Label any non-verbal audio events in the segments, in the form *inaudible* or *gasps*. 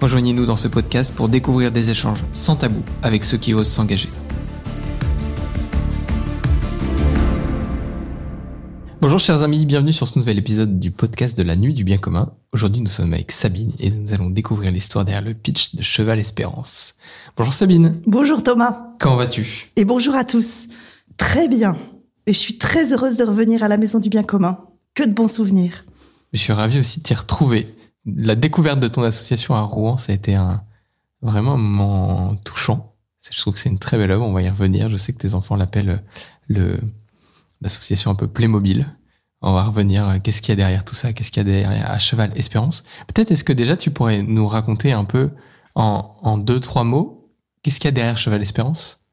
Rejoignez-nous dans ce podcast pour découvrir des échanges sans tabou avec ceux qui osent s'engager. Bonjour chers amis, bienvenue sur ce nouvel épisode du podcast de la nuit du bien commun. Aujourd'hui nous sommes avec Sabine et nous allons découvrir l'histoire derrière le pitch de Cheval Espérance. Bonjour Sabine. Bonjour Thomas. Comment vas-tu? Et bonjour à tous. Très bien. Et je suis très heureuse de revenir à la maison du bien commun. Que de bons souvenirs. Je suis ravi aussi de t'y retrouver. La découverte de ton association à Rouen, ça a été un, vraiment un moment touchant. Je trouve que c'est une très belle œuvre, on va y revenir. Je sais que tes enfants l'appellent le, l'association un peu Playmobil. On va revenir, qu'est-ce qu'il y a derrière tout ça, qu'est-ce qu'il y a derrière à Cheval Espérance. Peut-être est-ce que déjà tu pourrais nous raconter un peu en, en deux, trois mots, qu'est-ce qu'il y a derrière Cheval Espérance?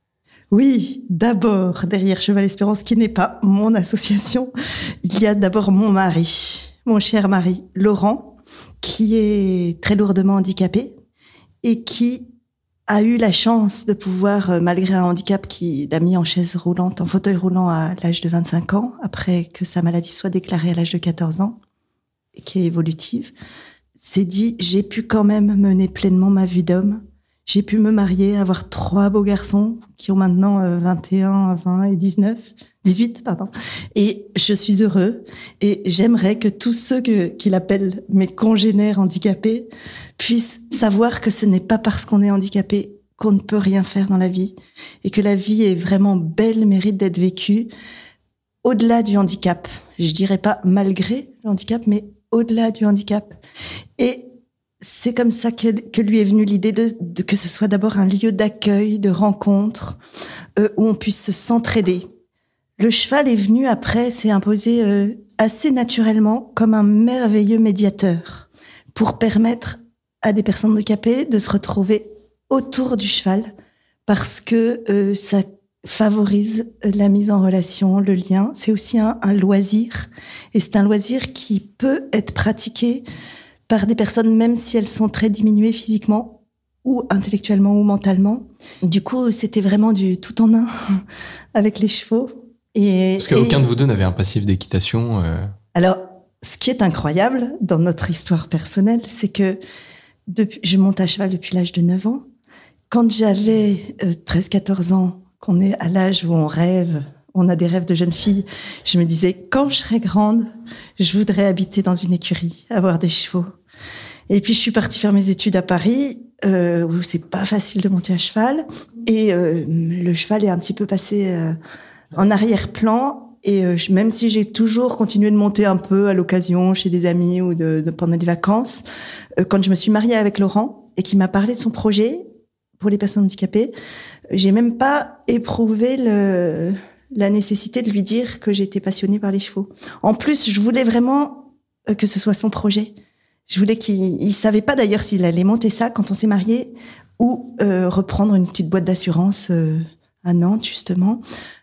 Oui, d'abord, derrière Cheval Espérance, qui n'est pas mon association, il y a d'abord mon mari, mon cher mari, Laurent, qui est très lourdement handicapé et qui a eu la chance de pouvoir, euh, malgré un handicap qui l'a mis en chaise roulante, en fauteuil roulant à l'âge de 25 ans, après que sa maladie soit déclarée à l'âge de 14 ans, et qui est évolutive, s'est dit, j'ai pu quand même mener pleinement ma vie d'homme j'ai pu me marier, avoir trois beaux garçons qui ont maintenant 21, euh, 20 et 19, 18, pardon. Et je suis heureux. Et j'aimerais que tous ceux que, qu'il appelle mes congénères handicapés puissent savoir que ce n'est pas parce qu'on est handicapé qu'on ne peut rien faire dans la vie et que la vie est vraiment belle, mérite d'être vécue au-delà du handicap. Je dirais pas malgré le handicap, mais au-delà du handicap. C'est comme ça que, lui est venue l'idée de, que ce soit d'abord un lieu d'accueil, de rencontre, euh, où on puisse s'entraider. Le cheval est venu après, s'est imposé euh, assez naturellement comme un merveilleux médiateur pour permettre à des personnes handicapées de se retrouver autour du cheval parce que euh, ça favorise la mise en relation, le lien. C'est aussi un, un loisir et c'est un loisir qui peut être pratiqué par des personnes, même si elles sont très diminuées physiquement ou intellectuellement ou mentalement. Du coup, c'était vraiment du tout en un *laughs* avec les chevaux. Et, Parce qu'aucun de vous deux n'avait un passif d'équitation. Euh... Alors, ce qui est incroyable dans notre histoire personnelle, c'est que depuis, je monte à cheval depuis l'âge de 9 ans. Quand j'avais 13-14 euh, ans, qu'on est à l'âge où on rêve on a des rêves de jeune fille. Je me disais, quand je serai grande, je voudrais habiter dans une écurie, avoir des chevaux. Et puis je suis partie faire mes études à Paris, euh, où c'est pas facile de monter à cheval. Et euh, le cheval est un petit peu passé euh, en arrière-plan. Et même si j'ai toujours continué de monter un peu à l'occasion chez des amis ou de, de pendant des vacances, quand je me suis mariée avec Laurent et qui m'a parlé de son projet pour les personnes handicapées, j'ai même pas éprouvé le, la nécessité de lui dire que j'étais passionnée par les chevaux. En plus, je voulais vraiment euh, que ce soit son projet. Je voulais qu'il il savait pas d'ailleurs s'il allait monter ça quand on s'est mariés ou euh, reprendre une petite boîte d'assurance euh, à Nantes justement.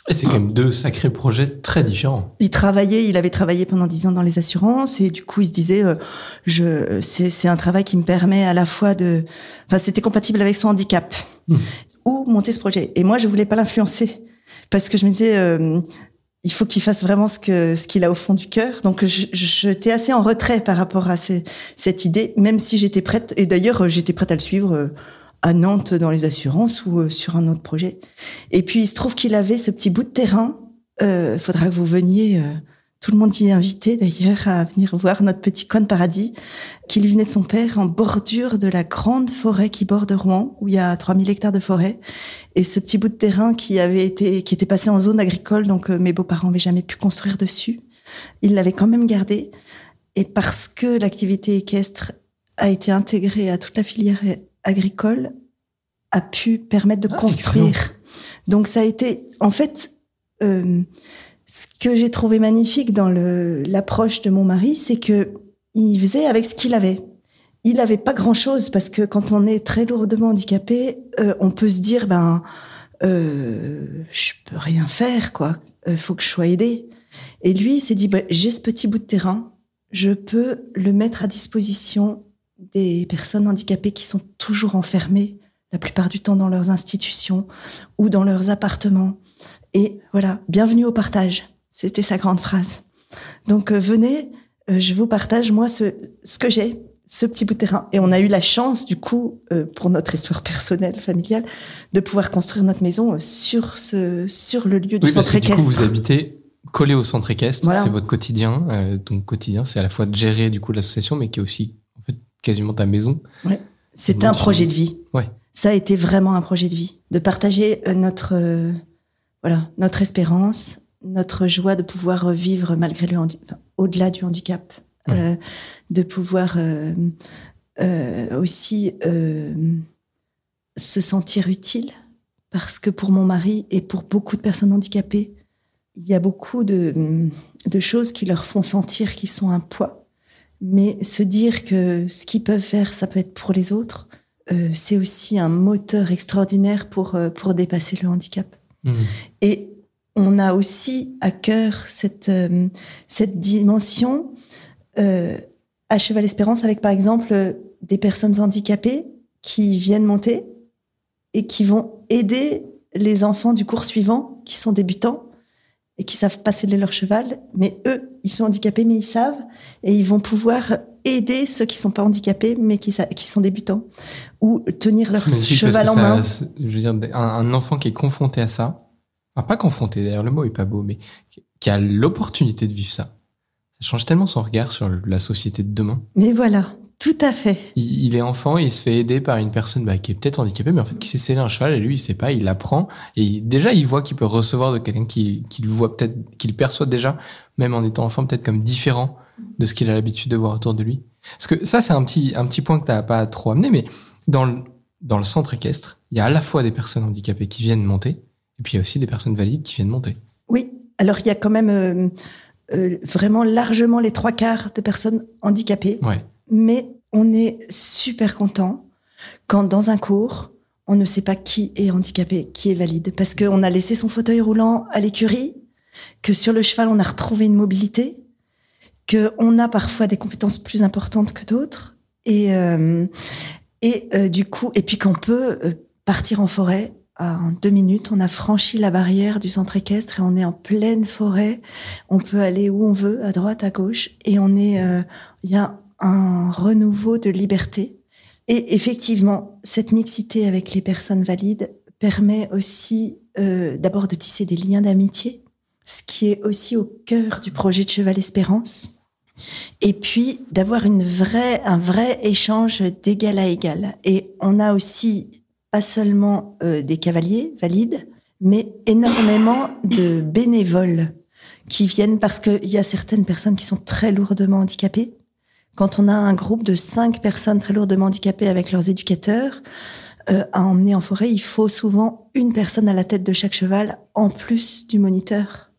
Et c'est quand même deux sacrés projets très différents. Il travaillait, il avait travaillé pendant dix ans dans les assurances et du coup il se disait, je, c'est, c'est un travail qui me permet à la fois de, enfin c'était compatible avec son handicap mmh. ou monter ce projet. Et moi je voulais pas l'influencer parce que je me disais, euh, il faut qu'il fasse vraiment ce qu'il a au fond du cœur. Donc j'étais assez en retrait par rapport à cette idée, même si j'étais prête. Et d'ailleurs, j'étais prête à le suivre euh, à Nantes dans les assurances ou euh, sur un autre projet. Et puis il se trouve qu'il avait ce petit bout de terrain. Euh, faudra que vous veniez. Euh, tout le monde y est invité d'ailleurs à venir voir notre petit coin de paradis qui lui venait de son père en bordure de la grande forêt qui borde Rouen où il y a 3000 hectares de forêt et ce petit bout de terrain qui avait été qui était passé en zone agricole donc euh, mes beaux-parents n'avaient jamais pu construire dessus. Ils l'avaient quand même gardé et parce que l'activité équestre a été intégrée à toute la filière agricole a pu permettre de ah, construire. Excellent. Donc ça a été en fait euh, ce que j'ai trouvé magnifique dans l'approche de mon mari, c'est que il faisait avec ce qu'il avait. il n'avait pas grand-chose parce que quand on est très lourdement handicapé, euh, on peut se dire ben euh, je peux rien faire quoi. Il faut que je sois aidé. Et lui, il s'est dit, bah, j'ai ce petit bout de terrain, je peux le mettre à disposition des personnes handicapées qui sont toujours enfermées, la plupart du temps dans leurs institutions ou dans leurs appartements. Et voilà, bienvenue au partage. C'était sa grande phrase. Donc euh, venez, euh, je vous partage moi ce, ce que j'ai, ce petit bout de terrain. Et on a eu la chance, du coup, euh, pour notre histoire personnelle, familiale, de pouvoir construire notre maison sur ce, sur le lieu du Oui, parce centre que du coup, équestre. vous habitez collé au centre équestre. Voilà. C'est votre quotidien. Ton quotidien, c'est à la fois de gérer du coup l'association, mais qui est aussi en fait quasiment ta maison. C'était un Donc, projet de vie. Ouais. Ça a été vraiment un projet de vie, de partager notre voilà notre espérance, notre joie de pouvoir vivre malgré le handi- enfin, au-delà du handicap, Ouais. euh, de pouvoir euh, euh, aussi se sentir utile, parce que pour mon mari et pour beaucoup de personnes handicapées, il y a beaucoup de, de choses qui leur font sentir qu'ils sont un poids. Mais se dire que ce qu'ils peuvent faire, ça peut être pour les autres, c'est aussi un moteur extraordinaire pour, pour dépasser le handicap. Mhm. Et on a aussi à cœur cette, euh, cette dimension euh, à Cheval Espérance avec, par exemple, des personnes handicapées qui viennent monter et qui vont aider les enfants du cours suivant qui sont débutants et qui savent pas sceller leur cheval, mais eux, ils sont handicapés, mais ils savent, et ils vont pouvoir aider ceux qui sont pas handicapés, mais qui, sont débutants, ou tenir leur cheval en main. c'est- Je veux dire, un, un enfant qui est confronté à ça, enfin, pas confronté, d'ailleurs, le mot est pas beau, mais qui- a l'opportunité de vivre ça. Ça change tellement son regard sur la société de demain. Mais voilà, tout à fait. Il, il est enfant, il se fait aider par une personne bah, qui est peut-être handicapée, mais en fait qui sait sceller un cheval et lui il sait pas, il apprend et il- déjà il voit qu'il peut recevoir de quelqu'un qui, qui le voit peut-être, qu'il perçoit déjà, même en étant enfant peut-être comme différent de ce qu'il a l'habitude de voir autour de lui. Parce que ça c'est un petit un petit point que t'as pas trop amené, mais dans le dans le centre équestre, il y a à la fois des personnes handicapées qui viennent monter et puis il y a aussi des personnes valides qui viennent monter. Oui, alors il y a quand même euh, euh, vraiment largement les trois quarts de personnes handicapées, Ouais. mais on est super content quand dans un cours, on ne sait pas qui est handicapé, qui est valide, parce qu'on a laissé son fauteuil roulant à l'écurie, que sur le cheval, on a retrouvé une mobilité, qu'on a parfois des compétences plus importantes que d'autres, et, euh, euh, du coup, et puis qu'on peut euh, partir en forêt. En deux minutes, on a franchi la barrière du centre équestre et on est en pleine forêt. On peut aller où on veut, à droite, à gauche, et on est, il y a un renouveau de liberté. Et effectivement, cette mixité avec les personnes valides permet aussi d'abord de tisser des liens d'amitié, ce qui est aussi au cœur du projet de Cheval Espérance. Et puis d'avoir un vrai échange d'égal à égal. Et on a aussi pas seulement euh, des cavaliers valides, mais énormément de bénévoles qui viennent parce qu'il y a certaines personnes qui sont très lourdement handicapées. Quand on a un groupe de cinq personnes très lourdement handicapées avec leurs éducateurs euh, à emmener en forêt, il faut souvent une personne à la tête de chaque cheval en plus du moniteur.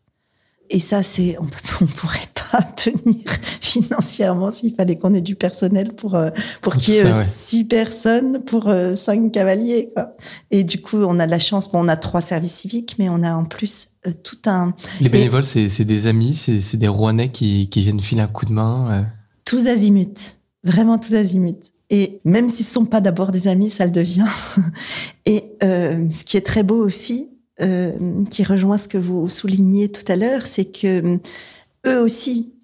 Et ça, c'est on, peut- *laughs* on pourrait pas tenir *laughs* financièrement s'il fallait qu'on ait du personnel pour euh, pour qu'il y ait euh, ça, ouais. six personnes pour euh, cinq cavaliers. Quoi. Et du coup, on a de la chance. Bon, on a trois services civiques, mais on a en plus euh, tout un Les bénévoles c'est c'est des amis, c'est des Rouennais qui, qui viennent filer un coup de main. euh. tous azimuts, vraiment tous azimuts. Et même s'ils ne sont pas d'abord des amis, ça le devient. *laughs* Et euh, ce qui est très beau aussi, euh, qui rejoint ce que vous souligniez tout à l'heure, c'est que euh, eux aussi,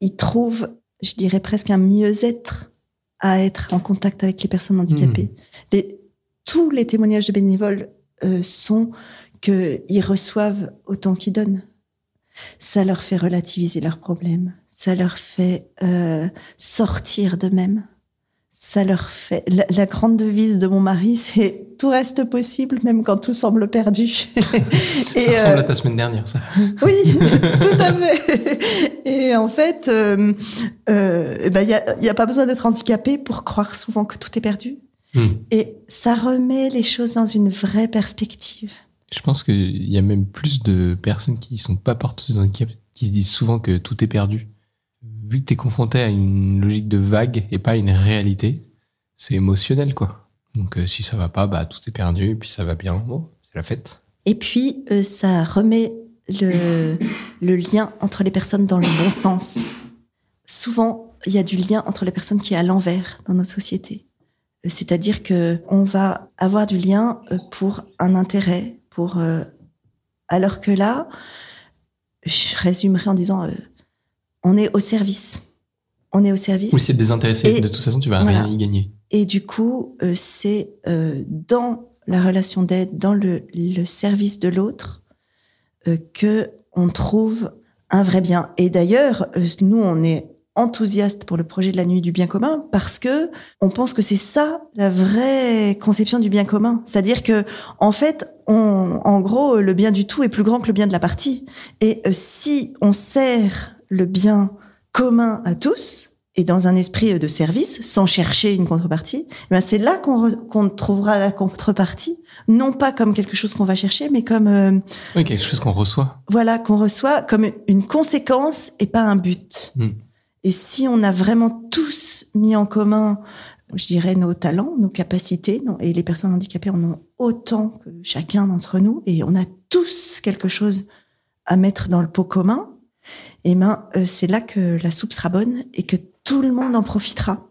ils trouvent, je dirais presque un mieux-être à être en contact avec les personnes handicapées. Les- tous les témoignages de bénévoles euh, sont qu'ils reçoivent autant qu'ils donnent. Ça leur fait relativiser leurs problèmes. Ça leur fait euh, sortir d'eux-mêmes. Ça leur fait. La, la grande devise de mon mari, c'est tout reste possible, même quand tout semble perdu. *laughs* Et, ça ressemble euh, à ta semaine dernière, ça. *laughs* oui, tout à fait. Et en fait, euh, euh, eh ben, il n'y a, il a pas besoin d'être handicapé pour croire souvent que tout est perdu. Hmm. Et ça remet les choses dans une vraie perspective. Je pense qu'il y a même plus de personnes qui sont pas porteuses de handicap qui se disent souvent que tout est perdu. Vu que tu es confronté à une logique de vague et pas à une réalité, c'est émotionnel, quoi. Donc euh, si ça va pas, bah tout est perdu, puis ça va bien, c'est la fête. Et puis, euh, ça remet le, lien entre les personnes dans le bon sens. Souvent, il y a du lien entre les personnes qui est à l'envers dans nos sociétés. Euh, C'est-à-dire que on va avoir du lien pour un intérêt, pour alors que là, je résumerai en disant, on est au service. On est au service. Ou si c'est désintéressé, Et- de toute façon, tu vas voilà. rien y gagner. Et du coup, euh, c'est euh, dans la relation d'aide, dans le, le service de l'autre, euh, que on trouve un vrai bien. Et d'ailleurs, euh, nous, on est enthousiaste pour le projet de la nuit du bien commun parce que on pense que c'est ça la vraie conception du bien commun. C'est-à-dire que, en fait, on, en gros, le bien du tout est plus grand que le bien de la partie. Et euh, si on sert le bien commun à tous, et dans un esprit de service, sans chercher une contrepartie, eh ben c'est là qu'on trouvera la contrepartie, non pas comme quelque chose qu'on va chercher, mais comme euh, Oui, quelque chose qu'on reçoit. voilà qu'on reçoit comme une conséquence et pas un but. Mm. Et si on a vraiment tous mis en commun, je dirais nos talents, nos capacités, et les personnes handicapées en ont autant que chacun d'entre nous, et on a tous quelque chose à mettre dans le pot commun, et ben euh, c'est là que la soupe sera bonne et que tout le monde en profitera.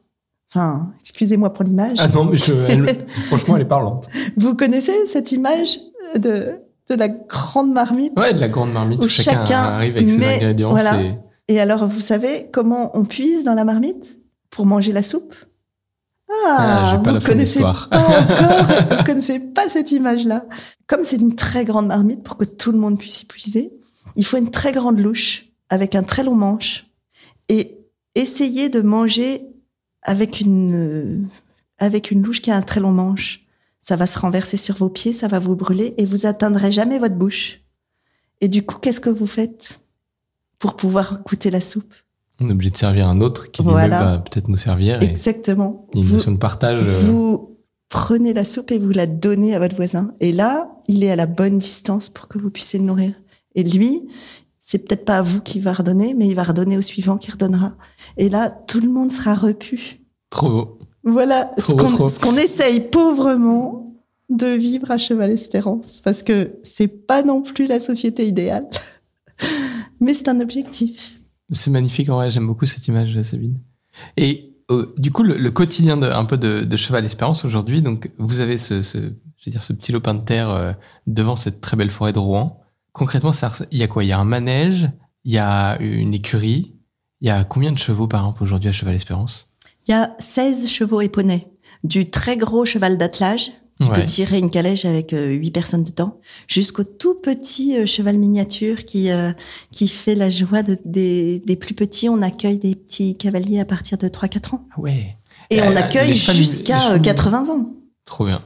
Enfin, excusez-moi pour l'image. Ah non, mais je, elle- *laughs* franchement, elle est parlante. Vous connaissez cette image de, de la grande marmite? Ouais, de la grande marmite Où où chacun, chacun arrive avec ses ingrédients. voilà. Et alors, vous savez comment on puise dans la marmite pour manger la soupe? Ah, Ah, vous de connaissez pas *laughs* encore, vous connaissez pas cette image-là. Comme c'est une très grande marmite pour que tout le monde puisse y puiser, il faut une très grande louche avec un très long manche et essayer de manger avec une euh, avec une louche qui a un très long manche. Ça va se renverser sur vos pieds, ça va vous brûler et vous atteindrez jamais votre bouche. Et du coup, qu'est-ce que vous faites pour pouvoir goûter la soupe? On est obligé de servir un autre qui Voilà. va peut-être nous servir. Et Exactement. il y a une Vous- notion de partage. euh, vous prenez la soupe et vous la donnez à votre voisin. Et là, il est à la bonne distance pour que vous puissiez le nourrir. Et lui, c'est peut-être pas à vous qu'il va redonner, mais il va redonner au suivant qui redonnera. Et là, tout le monde sera repu. Trop beau. Voilà ce Trop qu'on ce qu'on essaye pauvrement de vivre à Cheval Espérance. Parce que c'est pas non plus la société idéale. *laughs* Mais c'est un objectif. C'est magnifique, en vrai, j'aime beaucoup cette image, Sabine. Et euh, du coup, le, le quotidien de, un peu de, de Cheval Espérance aujourd'hui, donc vous avez ce, ce, je vais dire, ce petit lopin de terre euh, devant cette très belle forêt de Rouen. Concrètement, ça, il y a quoi? Il y a un manège, il y a une écurie. Il y a combien de chevaux par exemple aujourd'hui à Cheval Espérance? Il y a 16 chevaux et poneys, du très gros cheval d'attelage qui Ouais. peut tirer une calèche avec euh, 8 personnes dedans, jusqu'au tout petit euh, cheval miniature qui euh, qui fait la joie de- des, des plus petits. On accueille des petits cavaliers à partir de 3-4 ans. Ah ouais, Et Euh, on accueille jusqu'à chevaux- euh, 80 ans. trop bien.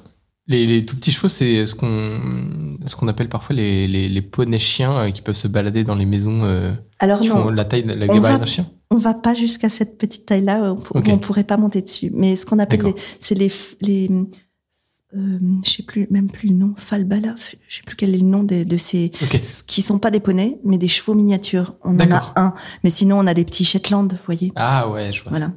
Les, les tout petits chevaux, c'est ce qu'on ce qu'on appelle parfois les, les, les poneys chiens euh, qui peuvent se balader dans les maisons euh, Alors qui font non, la taille, la gabarit d'un chien. on va pas jusqu'à cette petite taille-là on- Ok. où on pourrait pas monter dessus. Mais ce qu'on appelle, c'est les, les, euh, je sais plus, même plus le nom, falbala, je sais plus quel est le nom de, de ces, Ok. qui sont pas des poneys, mais des chevaux miniatures. On en a un. Mais sinon, on a des petits Shetland, vous voyez. Ah ouais, je vois. Voilà. ça.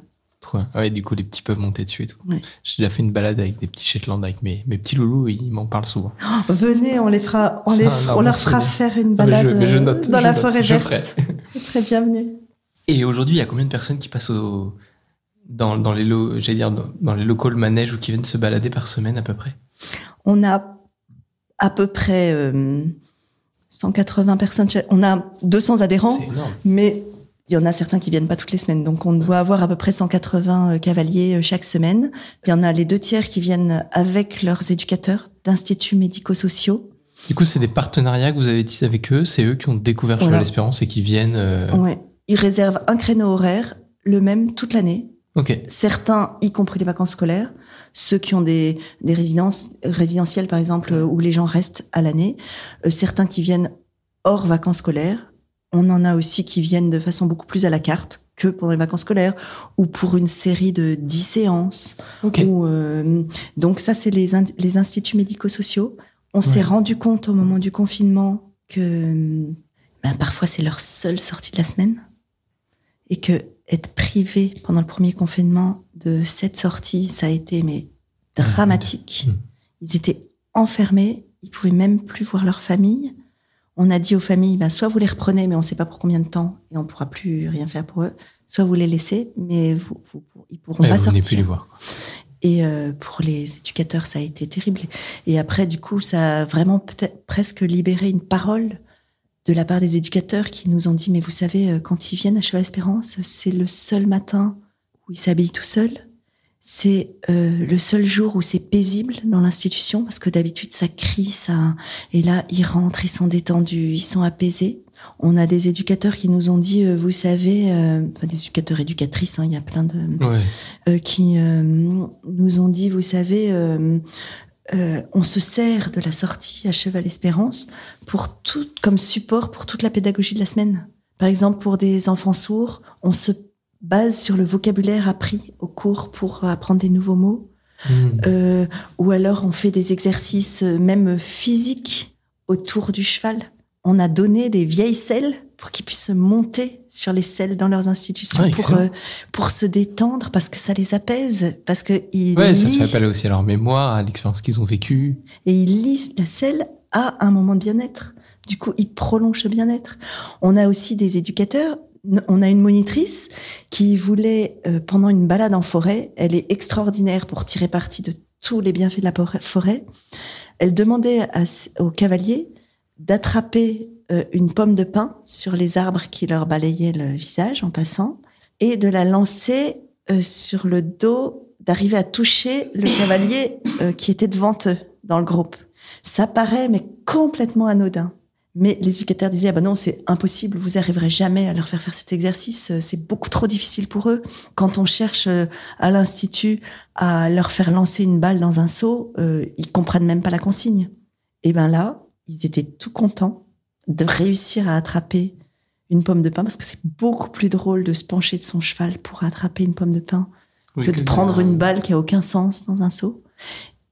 Trop bien. Ah Ouais, du coup, les petits peuvent monter dessus et tout. Ouais. J'ai déjà fait une balade avec des petits Shetland avec mes, mes petits loulous ils m'en parlent souvent. Venez, on les fera, on, les, on leur fera faire une Ah, mais balade je- mais je euh, note, dans je la note, forêt je verte. *laughs* Vous serez bienvenus. Et aujourd'hui, il y a combien de personnes qui passent au, dans, dans les lo- dire, dans, dans les locaux de manège ou qui viennent se balader par semaine à peu près? On a à peu près euh, 180 personnes. On a 200 adhérents. C'est énorme. Mais il y en a certains qui viennent pas toutes les semaines. Donc, on doit avoir à peu près 180 euh, cavaliers euh, chaque semaine. Il y en a les deux tiers qui viennent avec leurs éducateurs d'instituts médico-sociaux. Du coup, c'est des partenariats que vous avez tissés avec eux. C'est eux qui ont découvert Voilà. Cheval Espérance et qui viennent. euh, Ouais. Ils réservent un créneau horaire, le même toute l'année. Ok. Certains, y compris les vacances scolaires. Ceux qui ont des, des résidences résidentielles, par exemple, où les gens restent à l'année. Euh, certains qui viennent hors vacances scolaires. On en a aussi qui viennent de façon beaucoup plus à la carte que pour les vacances scolaires ou pour une série de 10 séances. Euh, donc ça, c'est les, in- les instituts médico-sociaux. On s'est Ouais. rendu compte au moment du confinement que ben, parfois c'est leur seule sortie de la semaine et que être privés pendant le premier confinement de cette sortie, ça a été mais dramatique. Mmh. Ils étaient enfermés, ils pouvaient même plus voir leur famille. On a dit aux familles, ben, soit vous les reprenez, mais on ne sait pas pour combien de temps, et on ne pourra plus rien faire pour eux, soit vous les laissez, mais vous, vous, ils pourront Ouais, pas vous sortir. plus les voir. Et euh, pour les éducateurs, ça a été terrible. Et après, du coup, ça a vraiment peut-être presque libéré une parole de la part des éducateurs qui nous ont dit, mais vous savez, euh, quand ils viennent à Cheval Espérance, c'est le seul matin où ils s'habillent tout seuls. C'est euh, le seul jour où c'est paisible dans l'institution parce que d'habitude ça crie, ça. Et là, ils rentrent, ils sont détendus, ils sont apaisés. On a des éducateurs qui nous ont dit, euh, vous savez, euh, enfin des éducateurs éducatrices, hein, il y a plein de, Ouais. euh, qui euh, nous ont dit, vous savez, euh, euh, on se sert de la sortie à Cheval Espérance pour tout, comme support pour toute la pédagogie de la semaine. Par exemple, pour des enfants sourds, on se base sur le vocabulaire appris au cours pour apprendre des nouveaux mots. Mmh. Euh, ou alors on fait des exercices euh, même physiques autour du cheval. On a donné des vieilles selles pour qu'ils puissent monter sur les selles dans leurs institutions Ah, pour, euh, pour se détendre parce que ça les apaise, parce que ils Ouais, ça lisent s'appelle aussi à leur mémoire, à l'expérience qu'ils ont vécue. et ils lisent la selle à un moment de bien-être. Du coup, ils prolongent ce bien-être. On a aussi des éducateurs. On a une monitrice qui voulait, euh, pendant une balade en forêt, elle est extraordinaire pour tirer parti de tous les bienfaits de la forêt. Elle demandait aux cavaliers d'attraper euh, une pomme de pin sur les arbres qui leur balayaient le visage en passant et de la lancer euh, sur le dos, d'arriver à toucher le cavalier qui était devant eux dans le groupe. Ça paraît mais complètement anodin. Mais les éducateurs disaient, ah ben non, c'est impossible, vous arriverez jamais à leur faire faire cet exercice, euh, c'est beaucoup trop difficile pour eux. Quand on cherche euh, à l'institut à leur faire lancer une balle dans un seau, euh, ils comprennent même pas la consigne. Et ben là, ils étaient tout contents de réussir à attraper une pomme de pin, parce que c'est beaucoup plus drôle de se pencher de son cheval pour attraper une pomme de pin que de prendre une balle qui a aucun sens dans un seau.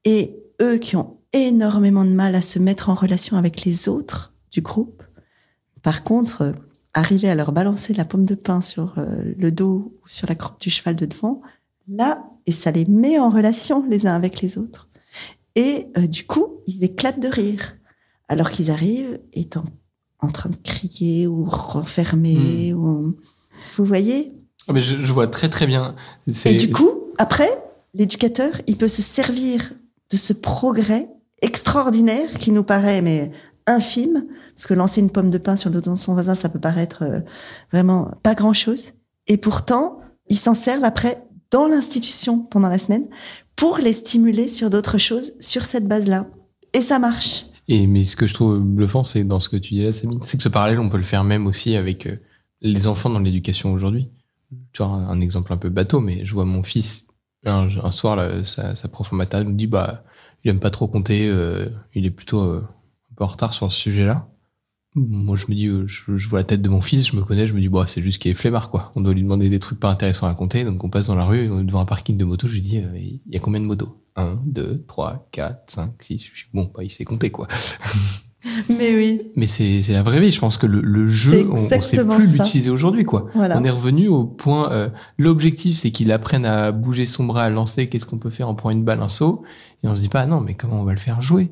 Et eux qui ont énormément de mal à se mettre en relation avec les autres du groupe, par contre, euh, arriver à leur balancer la pomme de pin sur euh, le dos ou sur la croupe du cheval de devant, là, et ça les met en relation les uns avec les autres. Et euh, du coup, ils éclatent de rire, alors qu'ils arrivent étant en train de crier ou renfermés. Ou... Vous voyez? Ah, mais je, je vois très très bien. Et du coup, après, l'éducateur, il peut se servir de ce progrès extraordinaire qui nous paraît mais infime, parce que lancer une pomme de pain sur le dos de son voisin, ça peut paraître euh, vraiment pas grand-chose. Et pourtant, ils s'en servent après dans l'institution pendant la semaine pour les stimuler sur d'autres choses sur cette base-là. Et ça marche. Et mais ce que je trouve bluffant, c'est dans ce que tu dis là, Sabine, c'est que ce parallèle, on peut le faire même aussi avec euh, les enfants dans l'éducation aujourd'hui. Tu vois, un exemple un peu bateau, mais je vois mon fils un, soir, là, sa, prof en maternelle nous dit bah il aime pas trop compter, euh, il est plutôt peu en retard sur ce sujet-là. Moi, je me dis, euh, je, je vois la tête de mon fils, je me connais, je me dis, bah, c'est juste qu'il est flemmard, quoi. On doit lui demander des trucs pas intéressants à compter, donc on passe dans la rue, on est devant un parking de motos, je lui dis, euh, il y a combien de motos? 1, 2, 3, 4, 5, 6. Je suis bon, bah, il sait compter, quoi. *laughs* Mais oui. Mais c'est la vraie vie. Je pense que le, jeu, on, on sait plus l'utiliser aujourd'hui, quoi. Voilà. On est revenu au point. euh, L'objectif, c'est qu'il apprenne à bouger son bras, à lancer. Qu'est-ce qu'on peut faire On prend une balle, un saut, et on se dit pas, non, mais comment on va le faire jouer?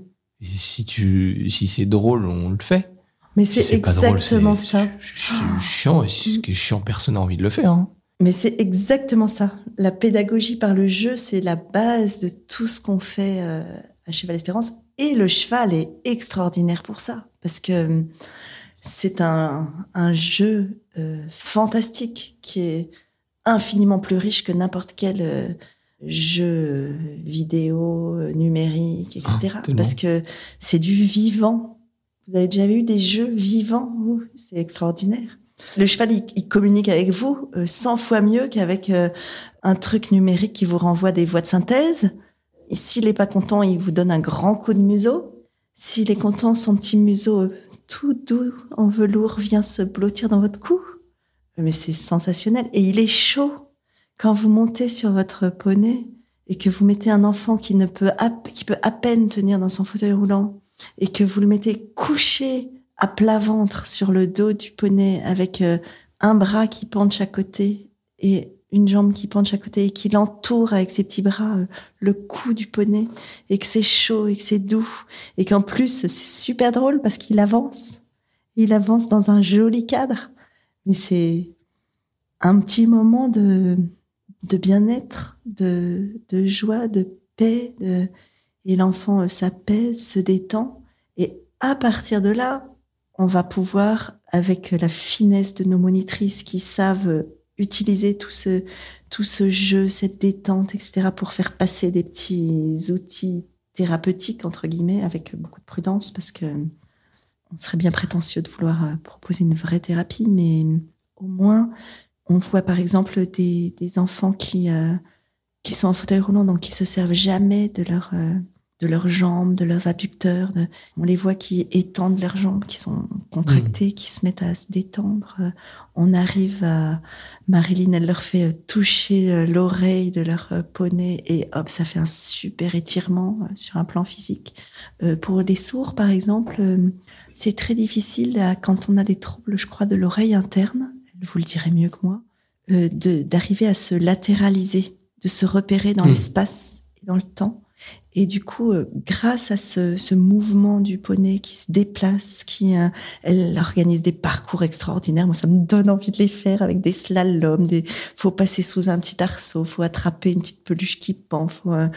Si tu, si c'est drôle, on le fait. Mais c'est exactement c'est- ça. C'est c'est chiant. Et si ce qui est chiant, personne n'a envie de le faire. hein. Mais c'est exactement ça. La pédagogie par le jeu, c'est la base de tout ce qu'on fait euh, à Cheval Espérance. Et le cheval est extraordinaire pour ça. Parce que euh, c'est un, un jeu euh, fantastique qui est infiniment plus riche que n'importe quel euh, jeu vidéo, euh, numérique, etc. Ah. Parce que c'est du vivant. Vous avez déjà vu des jeux vivants C'est extraordinaire. Le cheval, il, il communique avec vous euh, 100 fois mieux qu'avec euh, un truc numérique qui vous renvoie des voix de synthèse. S'il n'est pas content, il vous donne un grand coup de museau. S'il est content, son petit museau euh, tout doux en velours vient se blottir dans votre cou. Mais c'est sensationnel. Et il est chaud quand vous montez sur votre poney et que vous mettez un enfant qui ne peut à, qui peut à peine tenir dans son fauteuil roulant et que vous le mettez couché à plat ventre sur le dos du poney avec euh, un bras qui pend de chaque côté et une jambe qui penche à côté et qui l'entoure avec ses petits bras euh, le cou du poney et que c'est chaud et que c'est doux et qu'en plus c'est super drôle parce qu'il avance. Il avance dans un joli cadre. Mais c'est un petit moment de, de bien-être, de, joie, de paix. Et l'enfant euh, s'apaise, se détend. Et à partir de là, on va pouvoir, avec la finesse de nos monitrices qui savent utiliser tout ce, tout ce jeu, cette détente, etc., pour faire passer des petits outils thérapeutiques, entre guillemets, avec beaucoup de prudence, parce que on serait bien prétentieux de vouloir euh, proposer une vraie thérapie, mais au moins, on voit par exemple des, des enfants qui, euh, qui sont en fauteuil roulant, donc qui se servent jamais de leur, euh, de leurs jambes, de leurs abducteurs. On les voit qui étendent leurs jambes, qui sont contractées, mmh. qui se mettent à se détendre. On arrive à Marilyn, elle leur fait toucher euh, l'oreille de leur euh, poney et hop, ça fait un super étirement euh, sur un plan physique. pour les sourds, par exemple, c'est très difficile quand on a des troubles, je crois, de l'oreille interne. Vous le dirait mieux que moi, d'arriver à se latéraliser, de se repérer dans mmh. l'espace et dans le temps et du coup, euh, grâce à ce, ce, mouvement du poney qui se déplace, qui euh, elle organise des parcours extraordinaires. Moi, ça me donne envie de les faire avec des slaloms. Des faut passer sous un petit arceau, faut attraper une petite peluche qui pend. Faut euh,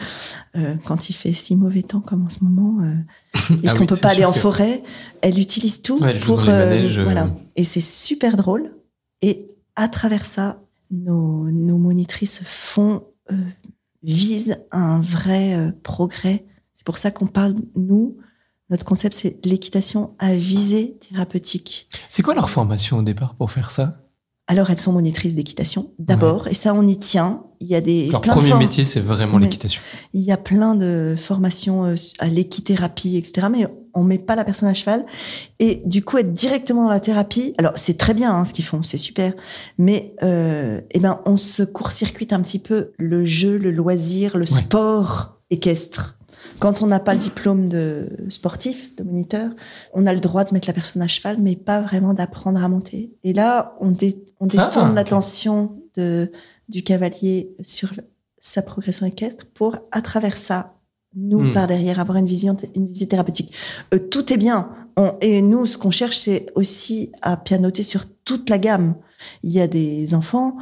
quand il fait si mauvais temps comme en ce moment *laughs* et ah qu'on peut pas aller en forêt, elle utilise tout pour voilà. Et c'est super drôle. Et à travers ça, nos, nos monitrices font vise un vrai euh, progrès. C'est pour ça qu'on parle, nous, notre concept, c'est l'équitation à visée thérapeutique. C'est quoi leur formation au départ pour faire ça? Alors, elles sont monitrices d'équitation d'abord, et ça, on y tient. Il y a des leur premier métier, c'est vraiment l'équitation. Il y a plein de formations euh, à l'équithérapie, etc. Mais on met pas la personne à cheval. Et du coup, être directement dans la thérapie. Alors, c'est très bien hein, ce qu'ils font, c'est super. Mais euh, eh ben, on se court-circuite un petit peu le jeu, le loisir, le sport équestre. Quand on n'a pas le diplôme de sportif, de moniteur, on a le droit de mettre la personne à cheval, mais pas vraiment d'apprendre à monter. Et là, on, on détourne ah, l'attention de, du cavalier sur sa progression équestre pour, à travers ça, nous, hmm. par derrière, avoir une vision, une visite thérapeutique. Euh, tout est bien. et nous, ce qu'on cherche, c'est aussi à pianoter sur toute la gamme. Il y a des enfants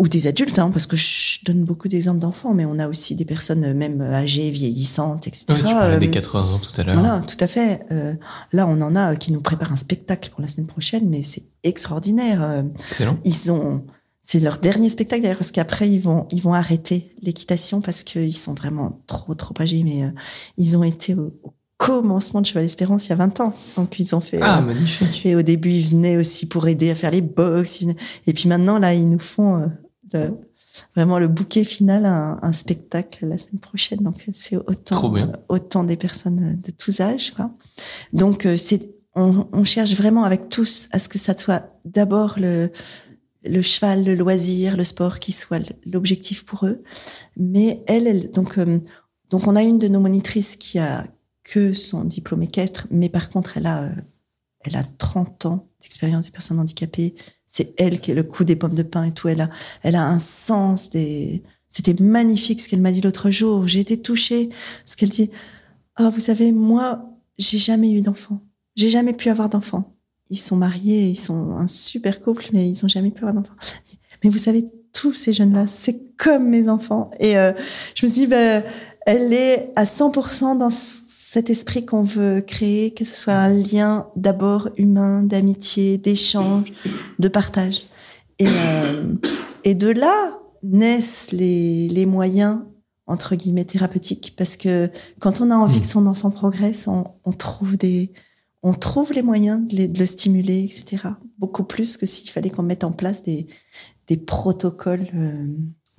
ou des adultes, hein, parce que je donne beaucoup d'exemples d'enfants, mais on a aussi des personnes euh, même âgées, vieillissantes, etc. Oui, tu parlais des 80 euh, ans tout à l'heure. Voilà, tout à fait. Euh, là, on en a qui nous préparent un spectacle pour la semaine prochaine, mais c'est extraordinaire. Excellent. Ils ont, c'est leur dernier spectacle d'ailleurs, parce qu'après ils vont, ils vont arrêter l'équitation parce qu'ils sont vraiment trop, trop âgés, mais ils ont été au, au commencement de Cheval Espérance il y a 20 ans. Donc ils ont fait. Ah, euh, magnifique. Et au début, ils venaient aussi pour aider à faire les box. Et puis maintenant, là, ils nous font euh, vraiment le bouquet final, un, un, spectacle la semaine prochaine. Donc c'est autant, euh, autant des personnes de tous âges. Quoi. Donc c'est, on, on, cherche vraiment avec tous à ce que ça soit d'abord le le cheval, le loisir, le sport qui soit l'objectif pour eux. Mais elle, elle donc, donc on a une de nos monitrices qui a, que son diplôme équestre, mais par contre, elle a, elle a 30 ans d'expérience des personnes handicapées. C'est elle qui est le coup des pommes de pain et tout. Elle a, elle a un sens des. C'était magnifique ce qu'elle m'a dit l'autre jour. J'ai été touchée. Ce qu'elle dit. Ah, oh, vous savez, moi, j'ai jamais eu d'enfant. J'ai jamais pu avoir d'enfant. Ils sont mariés, ils sont un super couple, mais ils ont jamais pu avoir d'enfant. Mais vous savez, tous ces jeunes-là, c'est comme mes enfants. Et euh, je me suis dit, ben, elle est à 100% dans cet esprit qu'on veut créer, que ce soit un lien d'abord humain, d'amitié, d'échange, de partage. Et, euh, et de là naissent les, les moyens entre guillemets thérapeutiques parce que quand on a envie que son enfant progresse, on, on trouve des on trouve les moyens de, le stimuler, etc. Beaucoup plus que s'il fallait qu'on mette en place des, des protocoles euh,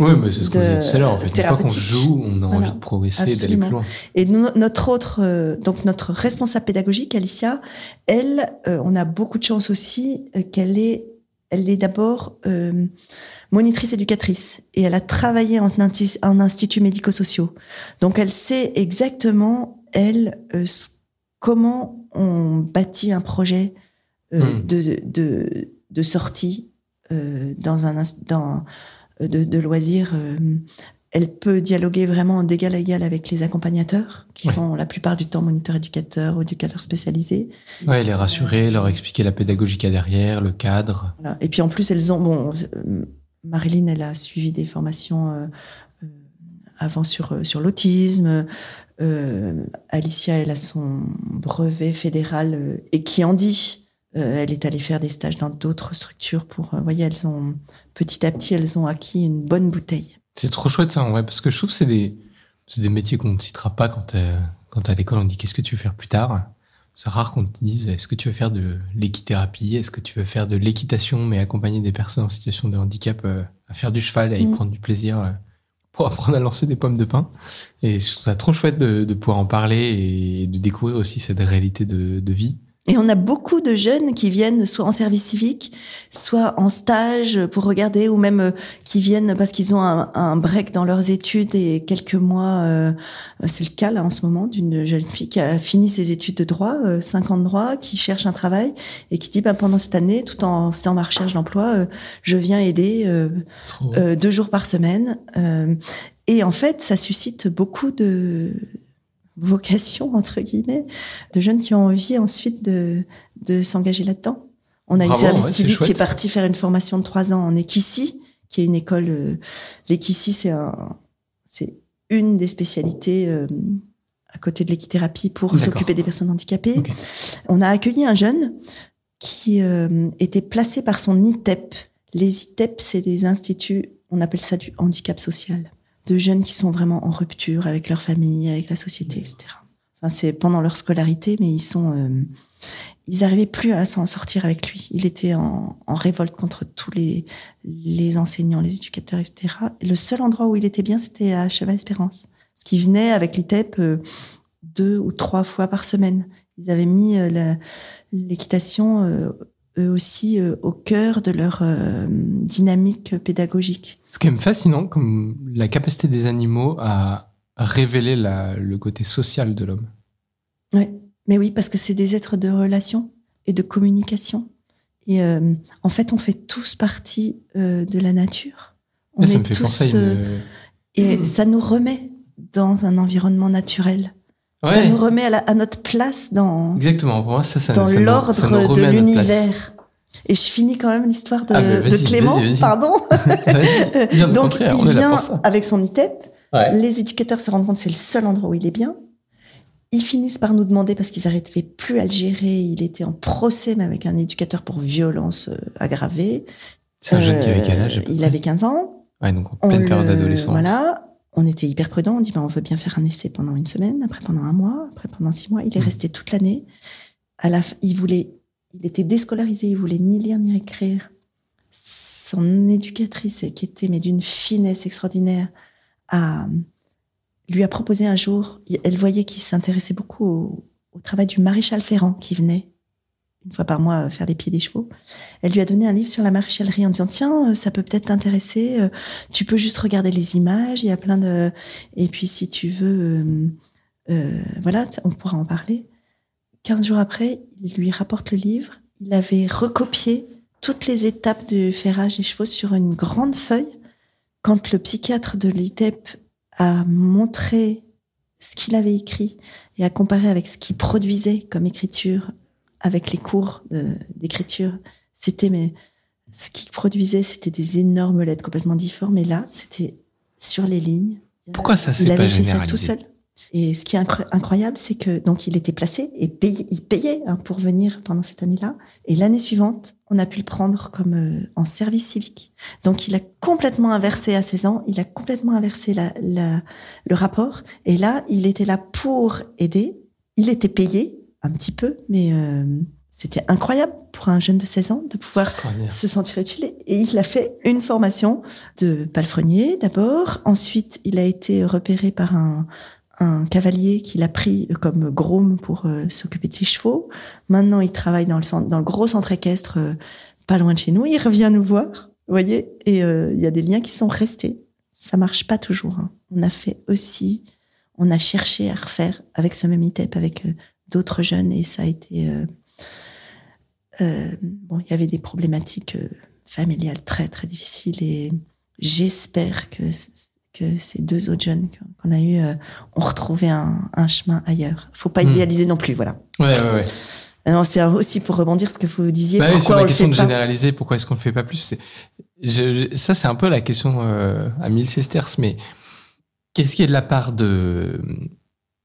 oui, mais c'est ce que vous dit tout à l'heure. En fait, une fois qu'on joue, on a envie de progresser, d'aller plus loin. Et notre autre, euh, donc notre responsable pédagogique, Alicia, elle, euh, on a beaucoup de chance aussi euh, qu'elle est, elle est d'abord monitrice éducatrice et elle a travaillé en, en institut médico-sociaux. Donc elle sait exactement elle comment on bâtit un projet hmm. de, de, de sortie dans un dans de, de loisirs. euh, elle peut dialoguer vraiment d'égal à égal avec les accompagnateurs, qui Ouais. sont la plupart du temps moniteurs éducateurs ou éducateurs spécialisés. Ouais, les rassurer, leur expliquer la pédagogie qu'il y a derrière, le cadre. Voilà. Et puis en plus, elles ont. Bon, euh, Marilyn, elle a suivi des formations euh, euh, avant sur, euh, sur l'autisme. Euh, Alicia, elle a son brevet fédéral euh, et qui en dit. Euh, elle est allée faire des stages dans d'autres structures pour. euh, Vous voyez, elles ont petit à petit, elles ont acquis une bonne bouteille. C'est trop chouette ça, en vrai, parce que je trouve que c'est des, c'est des métiers qu'on ne citera pas quand t'es, quand à l'école. On dit qu'est-ce que tu veux faire plus tard? C'est rare qu'on te dise est-ce que tu veux faire de l'équithérapie, est-ce que tu veux faire de l'équitation, mais accompagner des personnes en situation de handicap euh, à faire du cheval, à y Mm. prendre du plaisir euh, pour apprendre à lancer des pommes de pain. Et je trouve ça trop chouette de, de pouvoir en parler et de découvrir aussi cette réalité de, de vie. Et on a beaucoup de jeunes qui viennent soit en service civique, soit en stage pour regarder, ou même euh, qui viennent parce qu'ils ont un, un break dans leurs études et quelques mois. euh, c'est le cas là en ce moment d'une jeune fille qui a fini ses études de droit, euh, cinq ans de droit, qui cherche un travail et qui dit bah, pendant cette année, tout en faisant ma recherche d'emploi, euh, je viens aider euh, euh, deux jours par semaine. Euh, et en fait, ça suscite beaucoup de vocations, entre guillemets, de jeunes qui ont envie ensuite de, de s'engager là-dedans. On a Bravo, une service ouais, c'est civique qui est chouette. parti faire une formation de trois ans en Equissi, qui est une école. Euh, L'Equissi, c'est un, c'est une des spécialités euh, à côté de l'équithérapie pour s'occuper des personnes handicapées. On a accueilli un jeune qui euh, était placé par son ITEP. Les ITEP, c'est des instituts, on appelle ça du handicap social, de jeunes qui sont vraiment en rupture avec leur famille, avec la société, etc. Enfin, c'est pendant leur scolarité, mais ils sont, euh, ils arrivaient plus à s'en sortir avec lui. Il était en, en révolte contre tous les, les enseignants, les éducateurs, etc. Et le seul endroit où il était bien, c'était à Cheval Espérance. Parce qu'il venait avec l'ITEP euh, deux ou trois fois par semaine. Ils avaient mis euh, l'équitation eux aussi au cœur de leur dynamique pédagogique. C'est quand même fascinant comme la capacité des animaux à révéler la- le côté social de l'homme. Ouais. Mais oui, parce que c'est des êtres de relation et de communication. Et euh, en fait, on fait tous partie euh, de la nature. On ça est me fait tous, penser à euh, une. et ça nous remet dans un environnement naturel. Ça nous remet à, la- à notre place dans, exactement. Pour moi, ça, ça, dans l'ordre de l'univers. Et je finis quand même l'histoire de, Ah, bah, de Clément. Pardon. *laughs* *laughs* Donc, on il vient avec son ITEP. Ouais. Les éducateurs se rendent compte que c'est le seul endroit où il est bien. Ils finissent par nous demander parce qu'ils n'arrivaient plus à le gérer. Il était en procès même avec un éducateur pour violence euh, aggravée. C'est un jeune qui avait quel Euh, âge peu Il avait 15 ans. Ouais, donc en On pleine période le- d'adolescence. Voilà. On était hyper prudents. On dit, ben, on veut bien faire un essai pendant une semaine, après pendant un mois, après pendant six mois. Il est Mhm. resté toute l'année. À la fin, il voulait, il était déscolarisé. Il voulait ni lire ni écrire. Son éducatrice, qui était mais d'une finesse extraordinaire, a, lui a proposé un jour. Elle voyait qu'il s'intéressait beaucoup au, au travail du maréchal Ferrand qui venait une fois par mois faire les pieds des chevaux. Elle lui a donné un livre sur la maréchalerie en disant tiens euh, ça peut peut-être t'intéresser euh, tu peux juste regarder les images il y a plein de et puis si tu veux euh, euh, voilà on pourra en parler 15 jours après il lui rapporte le livre il avait recopié toutes les étapes du ferrage des chevaux sur une grande feuille quand le psychiatre de l'ITEP a montré ce qu'il avait écrit et a comparé avec ce qu'il produisait comme écriture avec les cours d'écriture, c'était mais ce qu'il produisait, c'était des énormes lettres complètement difformes. Et là, c'était sur les lignes. Pourquoi ça s'est pas fait ça généralisé? tout seul. Et ce qui est incro- incroyable, c'est que donc il était placé et payé, il payait hein, pour venir pendant cette année-là. Et l'année suivante, on a pu le prendre comme euh, en service civique. Donc il a complètement inversé à 16 ans, il a complètement inversé la, la- le rapport. Et là, il était là pour aider. Il était payé un petit peu, mais euh, c'était incroyable pour un jeune de 16 ans de pouvoir se sentir utile. Et il a fait une formation de palefrenier d'abord. Ensuite, il a été repéré par un, un cavalier qu'il a pris comme groom pour euh, s'occuper de ses chevaux. Maintenant, il travaille dans le, gros centre équestre euh, pas loin de chez nous. Il revient nous voir, vous voyez, et euh, il y a des liens qui sont restés. Ça marche pas toujours. hein. On a fait aussi, on a cherché à refaire avec ce même ITEP, avec euh, d'autres jeunes, et ça a été... euh, euh, bon, il y avait des problématiques euh, familiales très très difficiles et j'espère que, que ces deux autres jeunes qu'on a eu euh, ont retrouvé un, un, chemin ailleurs. Faut pas Hmm. idéaliser non plus, voilà. Ouais, ouais, ouais. Non, c'est aussi pour rebondir ce que vous disiez. Bah pourquoi sur on la le question fait de pas généraliser, pourquoi est-ce qu'on ne le fait pas plus c'est- je- je- Ça, c'est un peu la question euh, à mille sesterces, mais qu'est-ce qui est de la part de...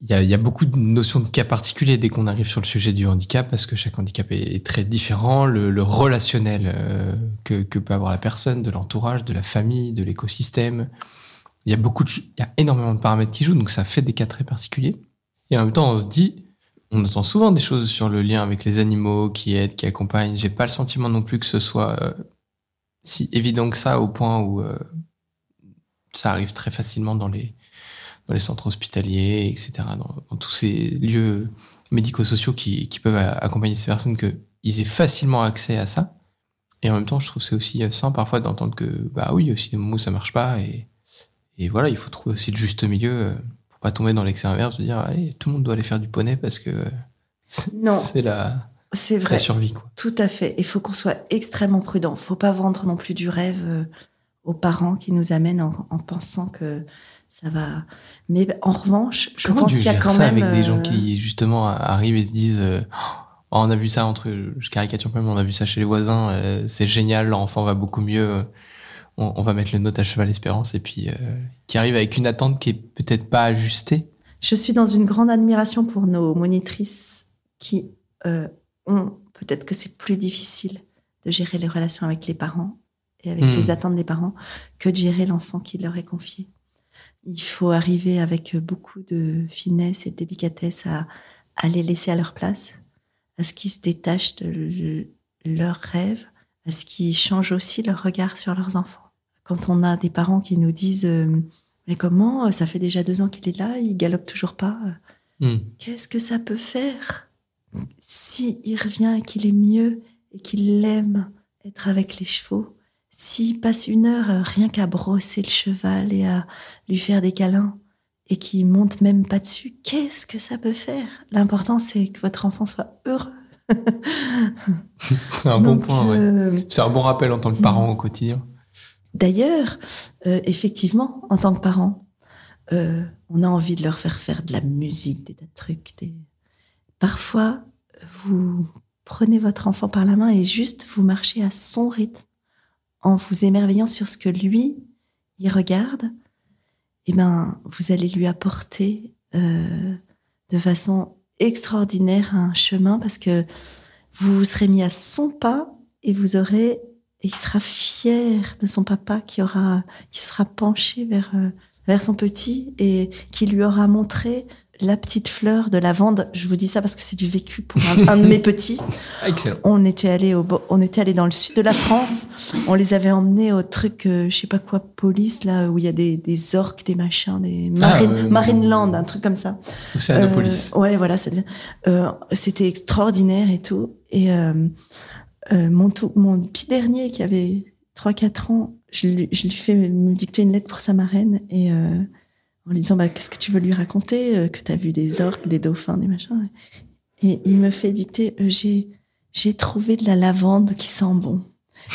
Il y, a, il y a beaucoup de notions de cas particuliers dès qu'on arrive sur le sujet du handicap, parce que chaque handicap est, est très différent, le, le relationnel euh, que, que peut avoir la personne, de l'entourage, de la famille, de l'écosystème. Il y a beaucoup il y a énormément de paramètres qui jouent, donc ça fait des cas très particuliers. Et en même temps, on se dit, on entend souvent des choses sur le lien avec les animaux qui aident, qui accompagnent. J'ai pas le sentiment non plus que ce soit euh, si évident que ça au point où euh, ça arrive très facilement dans les, dans les centres hospitaliers, etc., dans, tous ces lieux médico-sociaux qui, qui peuvent accompagner ces personnes, qu'ils aient facilement accès à ça. Et en même temps, je trouve c'est aussi sain parfois d'entendre que, bah oui, il y a aussi des moments où ça marche pas. Et, et voilà, il faut trouver aussi le juste milieu. euh, Faut pas tomber dans l'excès inverse de dire, allez, tout le monde doit aller faire du poney parce que *laughs* c'est la, vrai. survie, quoi. Tout à fait. Il faut qu'on soit extrêmement prudent. Faut pas vendre non plus du rêve euh, aux parents qui nous amènent en, en pensant que ça va. Mais en revanche, je Comment pense qu'il y a quand ça même avec des gens euh, qui justement arrivent et se disent euh, Oh, on a vu ça entre je caricature pas mais on a vu ça chez les voisins euh, c'est génial leur enfant va beaucoup mieux euh, on, on va mettre le note à cheval espérance et puis euh, qui arrivent avec une attente qui est peut-être pas ajustée Je suis dans une grande admiration pour nos monitrices qui euh, ont peut-être que c'est plus difficile de gérer les relations avec les parents et avec Hmm. les attentes des parents que de gérer l'enfant qui leur est confié. Il faut arriver avec beaucoup de finesse et de délicatesse à, à les laisser à leur place, à ce qu'ils se détachent de le- leurs rêves, à ce qu'ils changent aussi leur regard sur leurs enfants. Quand on a des parents qui nous disent euh, mais comment Ça fait déjà deux ans qu'il est là, il galope toujours pas. Hmm. Qu'est-ce que ça peut faire Si il revient et qu'il est mieux et qu'il aime être avec les chevaux S'il passe une heure euh, rien qu'à brosser le cheval et à lui faire des câlins et qu'il monte même pas dessus, qu'est-ce que ça peut faire? L'important c'est que votre enfant soit heureux. *laughs* c'est un bon Donc, point ouais. euh, c'est un bon rappel en tant que parent au quotidien D'ailleurs, euh, effectivement, en tant que parent, euh, on a envie de leur faire faire de la musique, des trucs. Des... Parfois, vous prenez votre enfant par la main et juste vous marchez à son rythme, en vous émerveillant sur ce que lui, il regarde. Et ben, vous allez lui apporter euh, de façon extraordinaire un chemin parce que vous vous serez mis à son pas et vous aurez et il sera fier de son papa qui aura qui sera penché vers euh, vers son petit et qui lui aura montré la petite fleur de lavande. Je vous dis ça parce que c'est du vécu pour un, un de mes petits. Ah, *laughs* excellent On était allé au on était allé dans le sud de la France. On les avait emmenés au truc euh, je sais pas quoi police là où il y a des, des orques, des machins, des marine, ouais, ouais, Marineland, un truc comme ça. Océanopolis Euh, ouais, voilà, ça devient. euh, C'était extraordinaire et tout. Et euh, mon, tout, mon petit dernier qui avait 3-4 ans, je lui, je lui fais me dicter une lettre pour sa marraine et euh, en lui disant bah, Qu'est-ce que tu veux lui raconter euh, Que tu as vu des orques, des dauphins, des machins. Et il me fait dicter euh, j'ai trouvé de la lavande qui sent bon.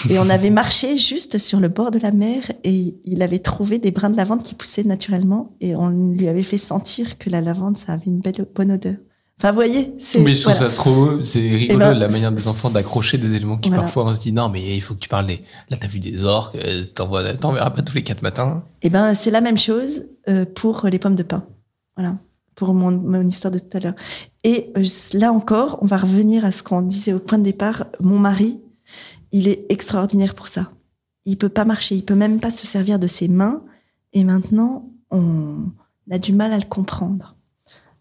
Et on avait marché juste sur le bord de la mer et il avait trouvé des brins de lavande qui poussaient naturellement et on lui avait fait sentir que la lavande, ça avait une belle, bonne odeur. Enfin, vous voyez, c'est. mais je trouve voilà. ça trop c'est rigolo ben, la manière des enfants d'accrocher des éléments qui Voilà. parfois on se dit non mais il faut que tu parles des là t'as vu des orques euh, t'en verras pas tous les quatre matins Eh ben, c'est la même chose euh, pour les pommes de pin. Voilà. Pour mon, mon histoire de tout à l'heure. Et euh, là encore, on va revenir à ce qu'on disait au point de départ. Mon mari, il est extraordinaire pour ça. Il peut pas marcher, il peut même pas se servir de ses mains. Et maintenant, on a du mal à le comprendre.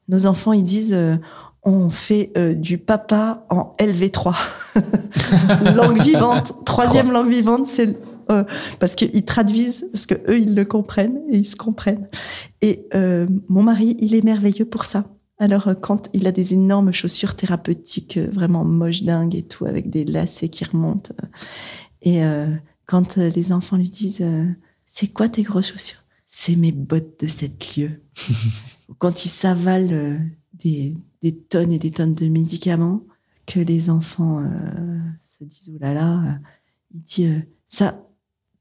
Nos enfants, ils disent, euh, on fait euh, du papa en LV3. *laughs* langue vivante, troisième langue vivante, c'est euh, parce qu'ils traduisent, parce que eux ils le comprennent et ils se comprennent. Et euh, mon mari, il est merveilleux pour ça. Alors quand il a des énormes chaussures thérapeutiques, vraiment moches dingues et tout, avec des lacets qui remontent, et quand les enfants lui disent, c'est quoi tes grosses chaussures? C'est mes bottes de sept lieues. *laughs* quand il s'avale euh, des, des tonnes et des tonnes de médicaments, que les enfants euh, se disent, oh là là, il dit, ça,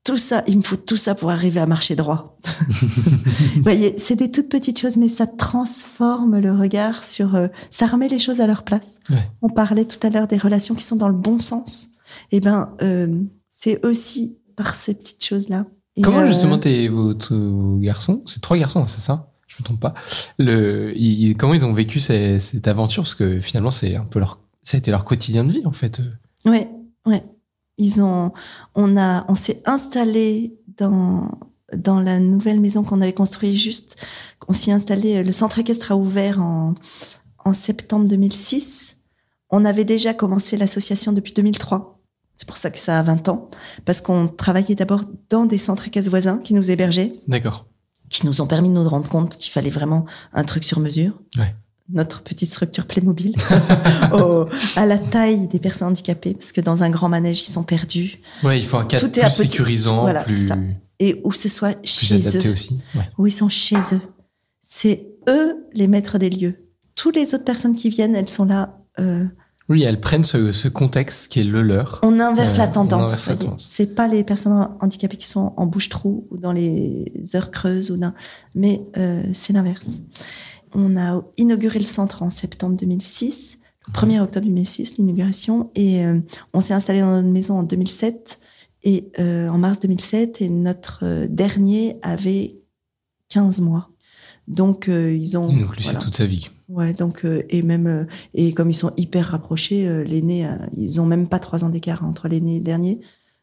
tout ça, il me faut tout ça pour arriver à marcher droit. *laughs* Vous voyez, c'est des toutes petites choses, mais ça transforme le regard sur, euh, ça remet les choses à leur place. Ouais. On parlait tout à l'heure des relations qui sont dans le bon sens. Eh ben, euh, c'est aussi par ces petites choses-là. Comment euh, justement t'es vos garçons C'est trois garçons, c'est ça? Me trompe pas. Le, ils- comment ils ont vécu ces- cette aventure? Parce que finalement, c'est un peu leur, ça a été leur quotidien de vie en fait. Ouais, ouais. Ils ont, on a, on s'est installé dans dans la nouvelle maison qu'on avait construite juste. On s'y installé. Le centre équestre a ouvert en en septembre 2006. On avait déjà commencé l'association depuis 2003. C'est pour ça que ça a 20 ans, parce qu'on travaillait d'abord dans des centres équestres voisins qui nous hébergeaient, D'accord. Qui nous ont permis de nous rendre compte qu'il fallait vraiment un truc sur mesure. Ouais. Notre petite structure Playmobil, *laughs* au- à la taille des personnes handicapées, parce que dans un grand manège, ils sont perdus. Ouais, il faut un cadre plus sécurisant, voilà, plus, ça. Et où ce soit chez eux, aussi. Ouais. où ils sont chez eux. C'est eux les maîtres des lieux. Toutes les autres personnes qui viennent, elles sont là. euh, Oui, elles prennent ce, ce contexte qui est le leur. on inverse Euh, la on tendance. C'est pas les personnes handicapées qui sont en bouche-trou ou dans les heures creuses ou dans, mais euh, c'est l'inverse. On a inauguré le centre en septembre 2006, le 1er octobre 2006, l'inauguration, et euh, on s'est installé dans notre maison en 2007 et euh, en mars 2007, et notre euh, dernier avait 15 mois. Donc euh, ils ont Donc voilà. toute sa vie. Ouais, donc euh, et même euh, et comme ils sont hyper rapprochés, euh, l'aîné, euh, ils ont même pas trois ans d'écart entre l'aîné et le dernier.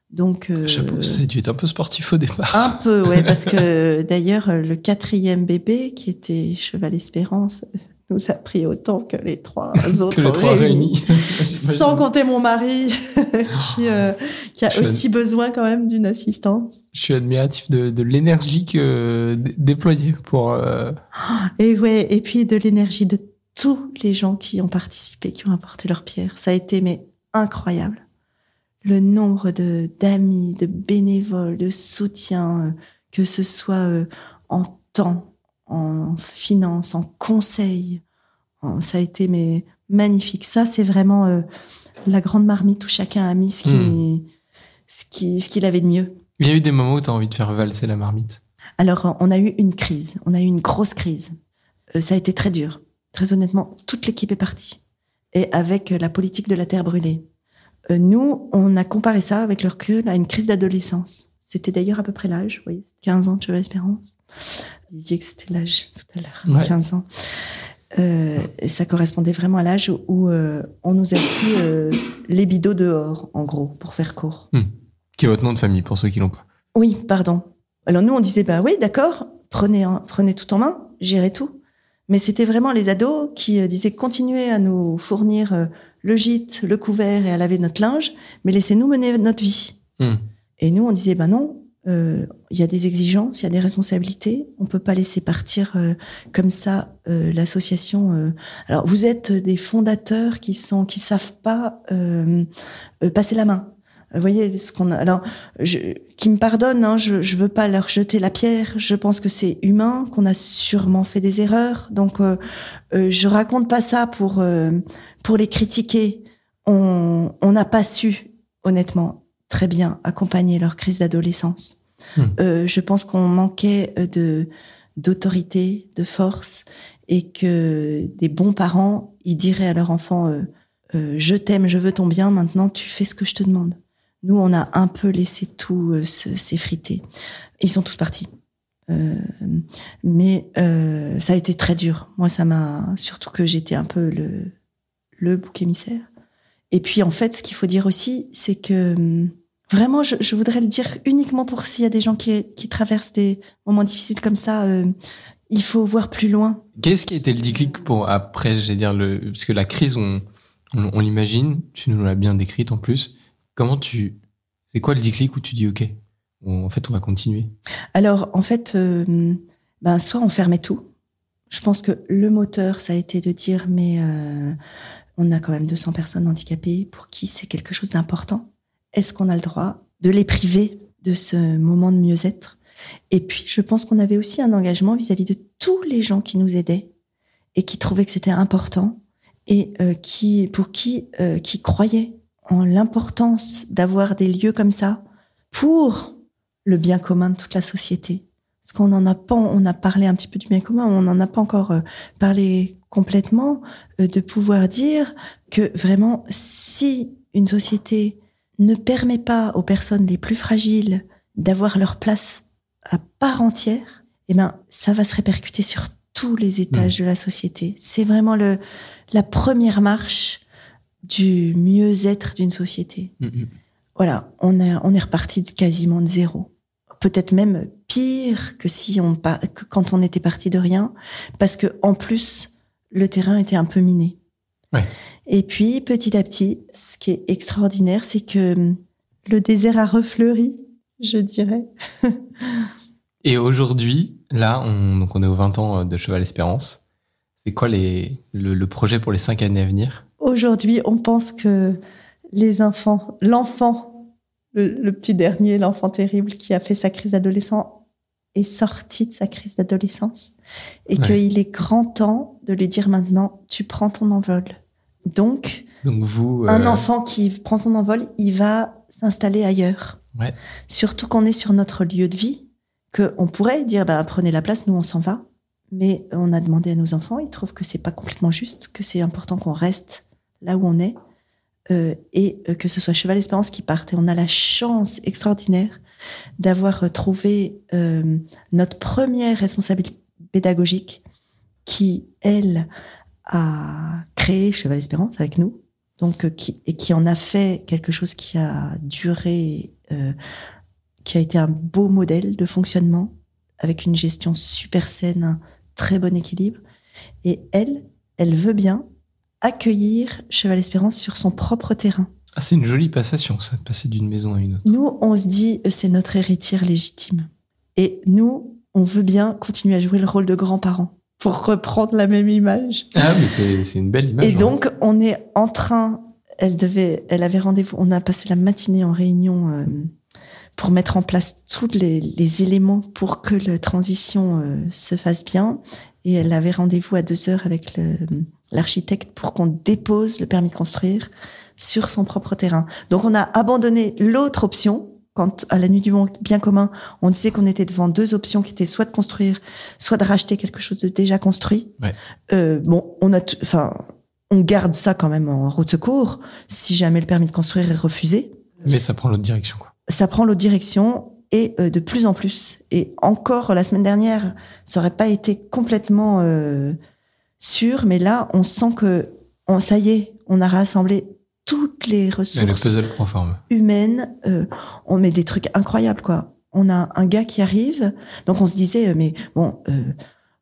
Donc euh, Chapeau, ça a dû être un peu sportif au départ. un peu, ouais, *laughs* parce que d'ailleurs euh, le quatrième bébé qui était Cheval Espérance euh, nous a pris autant que les trois autres *laughs* que les trois réunis. *laughs* Sans compter mon mari *laughs* qui euh, qui a Je- aussi besoin quand même d'une assistance. Je suis admiratif de, de l'énergie que d- déployée pour. euh, *gasps* Et ouais, et puis de l'énergie de tous les gens qui ont participé, qui ont apporté leur pierre. Ça a été mais incroyable. Le nombre de d'amis, de bénévoles, de soutien, euh, que ce soit euh, en temps, en finance, en conseil, en- ça a été mais magnifique. Ça, c'est vraiment euh, la grande marmite où chacun a mis ce qui, ce qui, ce qu'il avait de mieux. Il y a eu des moments où tu as envie de faire valser la marmite? Alors, on a eu une crise, on a eu une grosse crise. Euh, ça a été très dur. Très honnêtement, toute l'équipe est partie. Et avec euh, la politique de la terre brûlée. Euh, nous, on a comparé ça avec le recul à une crise d'adolescence. C'était d'ailleurs à peu près l'âge, vous voyez, 15 ans de Cheval Espérance. Vous disiez que c'était l'âge tout à l'heure, Ouais. 15 ans. Euh, et ça correspondait vraiment à l'âge où euh, on nous a dit euh, les bidots dehors, en gros, pour faire court. Qui est votre nom de famille pour ceux qui l'ont pas. Oui, pardon. Alors nous, on disait, bah oui, d'accord, prenez, en- prenez tout en main, gérez tout. Mais c'était vraiment les ados qui disaient, continuez à nous fournir le gîte, le couvert et à laver notre linge, mais laissez-nous mener notre vie. Hmm. Et nous, on disait, bah non, euh, il y a des exigences, il y a des responsabilités, on peut pas laisser partir euh, comme ça euh, l'association. euh. Alors, vous êtes des fondateurs qui sont, qui savent pas euh, passer la main. Vous voyez ce qu'on a. Alors, je, qui me pardonnent, hein, je, je veux pas leur jeter la pierre. Je pense que c'est humain, qu'on a sûrement fait des erreurs. Donc, je raconte pas ça pour pour les critiquer. On on n'a pas su, honnêtement, très bien accompagner leur crise d'adolescence. Hmm. Euh, je pense qu'on manquait euh, de d'autorité, de force, et que des bons parents, ils diraient à leur enfant euh, euh, je t'aime, je veux ton bien, maintenant tu fais ce que je te demande. Nous, on a un peu laissé tout se- s'effriter. Ils sont tous partis. Mais ça a été très dur. Moi, ça m'a surtout que j'étais un peu le le bouc émissaire. Et puis en fait, ce qu'il faut dire aussi, c'est que hum, vraiment, je, je voudrais le dire uniquement pour s'il y a des gens qui, qui traversent des moments difficiles comme ça. euh, il faut voir plus loin. Qu'est-ce qui a été le déclic pour après, j'allais dire, le, parce que la crise, on, on, on l'imagine, tu nous l'as bien décrite en plus. Comment tu, c'est quoi le déclic où tu dis, OK, on- en fait, on va continuer? Alors, en fait, euh, ben, soit on fermait tout. Je pense que le moteur, ça a été de dire, mais euh, on a quand même 200 personnes handicapées pour qui c'est quelque chose d'important. Est-ce qu'on a le droit de les priver de ce moment de mieux-être? Et puis, je pense qu'on avait aussi un engagement vis-à-vis de tous les gens qui nous aidaient et qui trouvaient que c'était important et euh, qui, pour qui, euh, qui croyaient en l'importance d'avoir des lieux comme ça pour le bien commun de toute la société. Parce qu'on en a pas, on a parlé un petit peu du bien commun, on n'en a pas encore euh, parlé complètement, euh, de pouvoir dire que vraiment, si une société ne permet pas aux personnes les plus fragiles d'avoir leur place à part entière, eh ben, ça va se répercuter sur tous les étages de la société. C'est vraiment le, la première marche du mieux-être d'une société. Mm, mm. Voilà, on, est on est reparti de quasiment de zéro. Peut-être même pire que si on que quand on était parti de rien, parce que en plus le terrain était un peu miné. Ouais. Et puis petit à petit, ce qui est extraordinaire, c'est que hum, le désert a refleuri, je dirais. *laughs* Et aujourd'hui, là, on, donc on est aux 20 ans de Cheval Espérance. C'est quoi les, le, le projet pour les 5 années à venir? Aujourd'hui, on pense que les enfants, l'enfant, le, le petit dernier, l'enfant terrible qui a fait sa crise d'adolescent, est sorti de sa crise d'adolescence et Ouais. qu'il est grand temps de lui dire maintenant, tu prends ton envol. Donc, Donc vous, un euh, enfant qui prend son envol, il va s'installer ailleurs. Ouais. Surtout qu'on est sur notre lieu de vie, que on pourrait dire, bah, prenez la place, nous on s'en va. Mais on a demandé à nos enfants, ils trouvent que c'est pas complètement juste, que c'est important qu'on reste là où on est, euh, et euh, que ce soit Cheval Espérance qui parte. Et on a la chance extraordinaire d'avoir trouvé euh, notre première responsabilité pédagogique qui, elle, a créé Cheval Espérance avec nous, donc euh, et qui en a fait quelque chose qui a duré, euh, qui a été un beau modèle de fonctionnement avec une gestion super saine, un très bon équilibre. Et elle, elle veut bien accueillir Cheval Espérance sur son propre terrain. Ah, c'est une jolie passation, ça, de passer d'une maison à une autre. Nous, on se dit, euh, c'est notre héritière légitime. Et nous, on veut bien continuer à jouer le rôle de grands-parents pour reprendre la même image. Ah, mais c'est une belle image. Et hein. donc, on est en train, elle devait, elle avait rendez-vous, on a passé la matinée en réunion euh, pour mettre en place tous les, les éléments pour que la transition euh, se fasse bien. Et elle avait rendez-vous à deux heures avec l'architecte pour qu'on dépose le permis de construire sur son propre terrain. Donc, on a abandonné l'autre option. Quand, à la nuit du monde bien commun, on disait qu'on était devant deux options qui étaient soit de construire, soit de racheter quelque chose de déjà construit. Ouais. Euh, bon, on a, enfin, on garde ça quand même en route secours. Si jamais le permis de construire est refusé, Mais ça prend l'autre direction, quoi. ça prend l'autre direction et euh, de plus en plus. Et encore la semaine dernière, ça aurait pas été complètement euh, sûr, mais là, on sent que, on, ça y est, on a rassemblé toutes les le ressources puzzle prend forme. humaine, euh, on met des trucs incroyables, quoi. On a un gars qui arrive, donc on se disait, euh, mais bon, euh,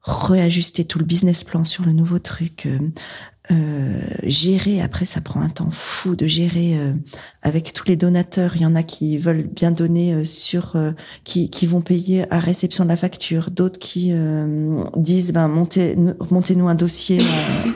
réajuster tout le business plan sur le nouveau truc, euh, euh, gérer, après ça prend un temps fou de gérer euh, avec tous les donateurs, il y en a qui veulent bien donner euh, sur, euh, qui, qui vont payer à réception de la facture, d'autres qui euh, disent, ben montez, montez-nous un dossier,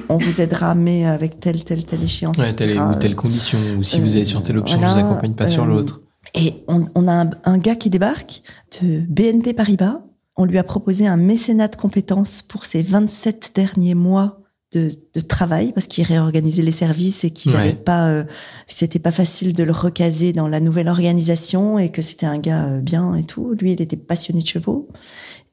on, vous aidera, mais avec telle, telle, telle échéance. Ouais, telle ou telle condition, ou si vous allez sur telle option, voilà, je vous accompagne pas sur l'autre. Et on, on a un, un gars qui débarque de BNP Paribas. On lui a proposé un mécénat de compétences pour ses 27 derniers mois de, de travail parce qu'il réorganisait les services et qu'ils Ouais. n'avaient pas, euh, c'était pas facile de le recaser dans la nouvelle organisation et que c'était un gars euh, bien et tout. Lui, il était passionné de chevaux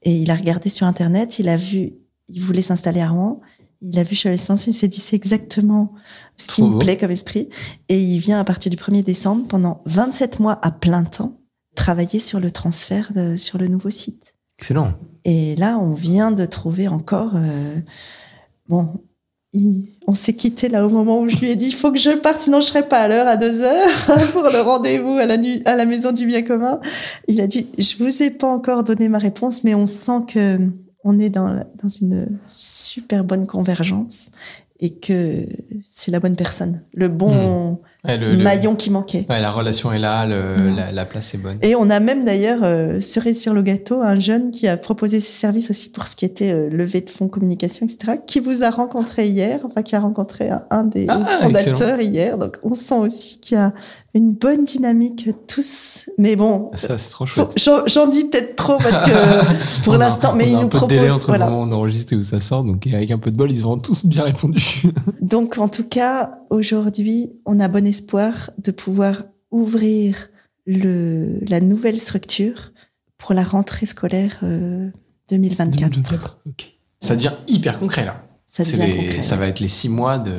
et il a regardé sur internet. Il a vu, il voulait s'installer à Rouen. Il a vu Cheval Espérance, il s'est dit c'est exactement ce qui Trop me beau. plaît comme esprit. Et il vient à partir du 1er décembre, pendant 27 mois à plein temps, travailler sur le transfert de- sur le nouveau site. Excellent. Et là, on vient de trouver encore. euh, bon, il- on s'est quitté là au moment où je lui ai dit il faut que je parte, sinon je serai pas à l'heure à deux heures *laughs* pour le rendez-vous à la, nu- à la maison du bien commun. Il a dit je vous ai pas encore donné ma réponse, mais on sent que on est dans, une super bonne convergence et que c'est la bonne personne, le bon Ouais, le- le- maillon qui manquait. ouais, la relation est là, le- la, la place est bonne. Et on a même d'ailleurs, euh, cerise sur le gâteau, un jeune qui a proposé ses services aussi pour ce qui était euh, levée de fonds communication, etc., qui vous a rencontré hier, enfin qui a rencontré un, un des Ah, fondateurs hier. Donc on sent aussi qu'il y a une bonne dynamique tous. Mais bon, Ça, c'est trop chouette. j'en dis peut-être trop parce que *laughs* pour l'instant, mais on a il un nous de délai entre Voilà. le moment où on enregistre et où ça sort, donc avec un peu de bol, ils auront tous bien répondu. *laughs* Donc, en tout cas, aujourd'hui, on a bon espoir de pouvoir ouvrir le, la nouvelle structure pour la rentrée scolaire euh, 2024. 2024, ok. Ça devient hyper concret là. Ça devient les- concret. Ça va être les six mois de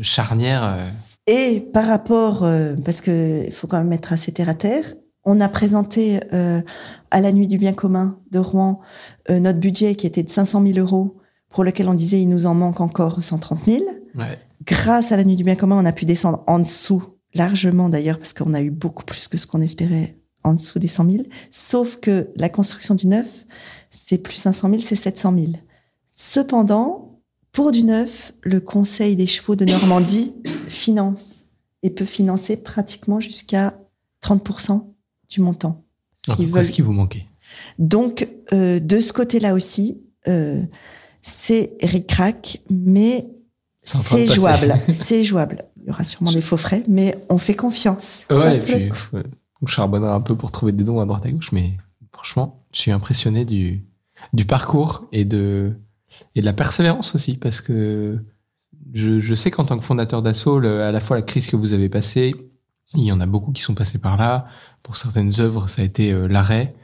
charnière. euh, Et par rapport, euh, parce que il faut quand même mettre assez terre à terre, on a présenté euh, à la Nuit du Bien commun de Rouen euh, notre budget qui était de 500 000 euros, pour lequel on disait il nous en manque encore 130 000. Ouais. Grâce à la Nuit du Bien commun, on a pu descendre en dessous, largement d'ailleurs, parce qu'on a eu beaucoup plus que ce qu'on espérait en dessous des 100 000. Sauf que la construction du neuf, c'est plus 500 000, c'est 700 000. Cependant, pour du neuf, le Conseil des chevaux de Normandie finance et peut financer pratiquement jusqu'à 30% du montant. Veulent- ce qui vous manquait? donc, euh, de ce côté-là aussi, euh, c'est ric-rac, mais C'est jouable. *laughs* c'est jouable. Il y aura sûrement des faux frais, mais on fait confiance. Ouais, et puis ouais, on charbonnera un peu pour trouver des dons à droite à gauche, mais franchement, je suis impressionné du, du parcours et de, et de la persévérance aussi, parce que je, sais qu'en tant que fondateur d'Asso, le- à la fois la crise que vous avez passée, il y en a beaucoup qui sont passés par là. Pour certaines œuvres, ça a été euh, l'arrêt,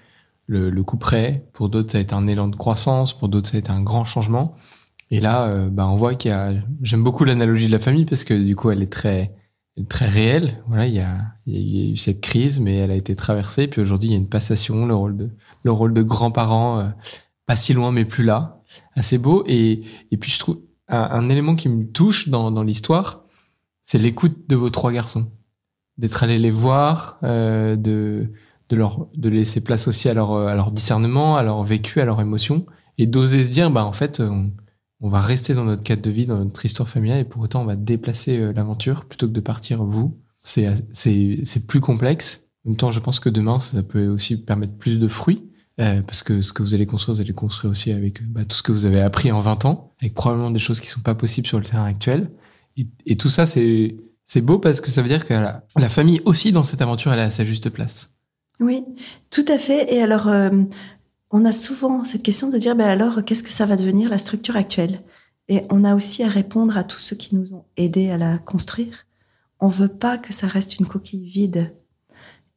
le, coup près. Pour d'autres, ça a été un élan de croissance. Pour d'autres, ça a été un grand changement. Et là, euh, bah, on voit qu'il y a. J'aime beaucoup l'analogie de la famille parce que du coup, elle est très, très réelle. Voilà, il y a eu cette crise, mais elle a été traversée. Puis aujourd'hui, il y a une passation, le rôle de, le rôle de grands-parents, euh, pas si loin, mais plus là. Assez beau. Et, et puis, je trouve un, élément qui me touche dans, dans l'histoire, c'est l'écoute de vos trois garçons. D'être allé les voir, euh, de, de leur, de laisser place aussi à leur, à leur discernement, à leur vécu, à leur émotion. Et d'oser se dire, bah, en fait, on, on va rester dans notre cadre de vie, dans notre histoire familiale, et pour autant, on va déplacer euh, l'aventure plutôt que de partir vous. C'est, c'est, c'est plus complexe. En même temps, je pense que demain, ça peut aussi permettre plus de fruits. Euh, parce que ce que vous allez construire, vous allez construire aussi avec bah, tout ce que vous avez appris en 20 ans, avec probablement des choses qui sont pas possibles sur le terrain actuel. Et, tout ça, c'est, c'est beau parce que ça veut dire que la, famille aussi dans cette aventure, elle à sa juste place. Oui, tout à fait. Et alors, euh, on a souvent cette question de dire, ben alors, qu'est-ce que ça va devenir la structure actuelle? Et on a aussi à répondre à tous ceux qui nous ont aidés à la construire. On veut pas que ça reste une coquille vide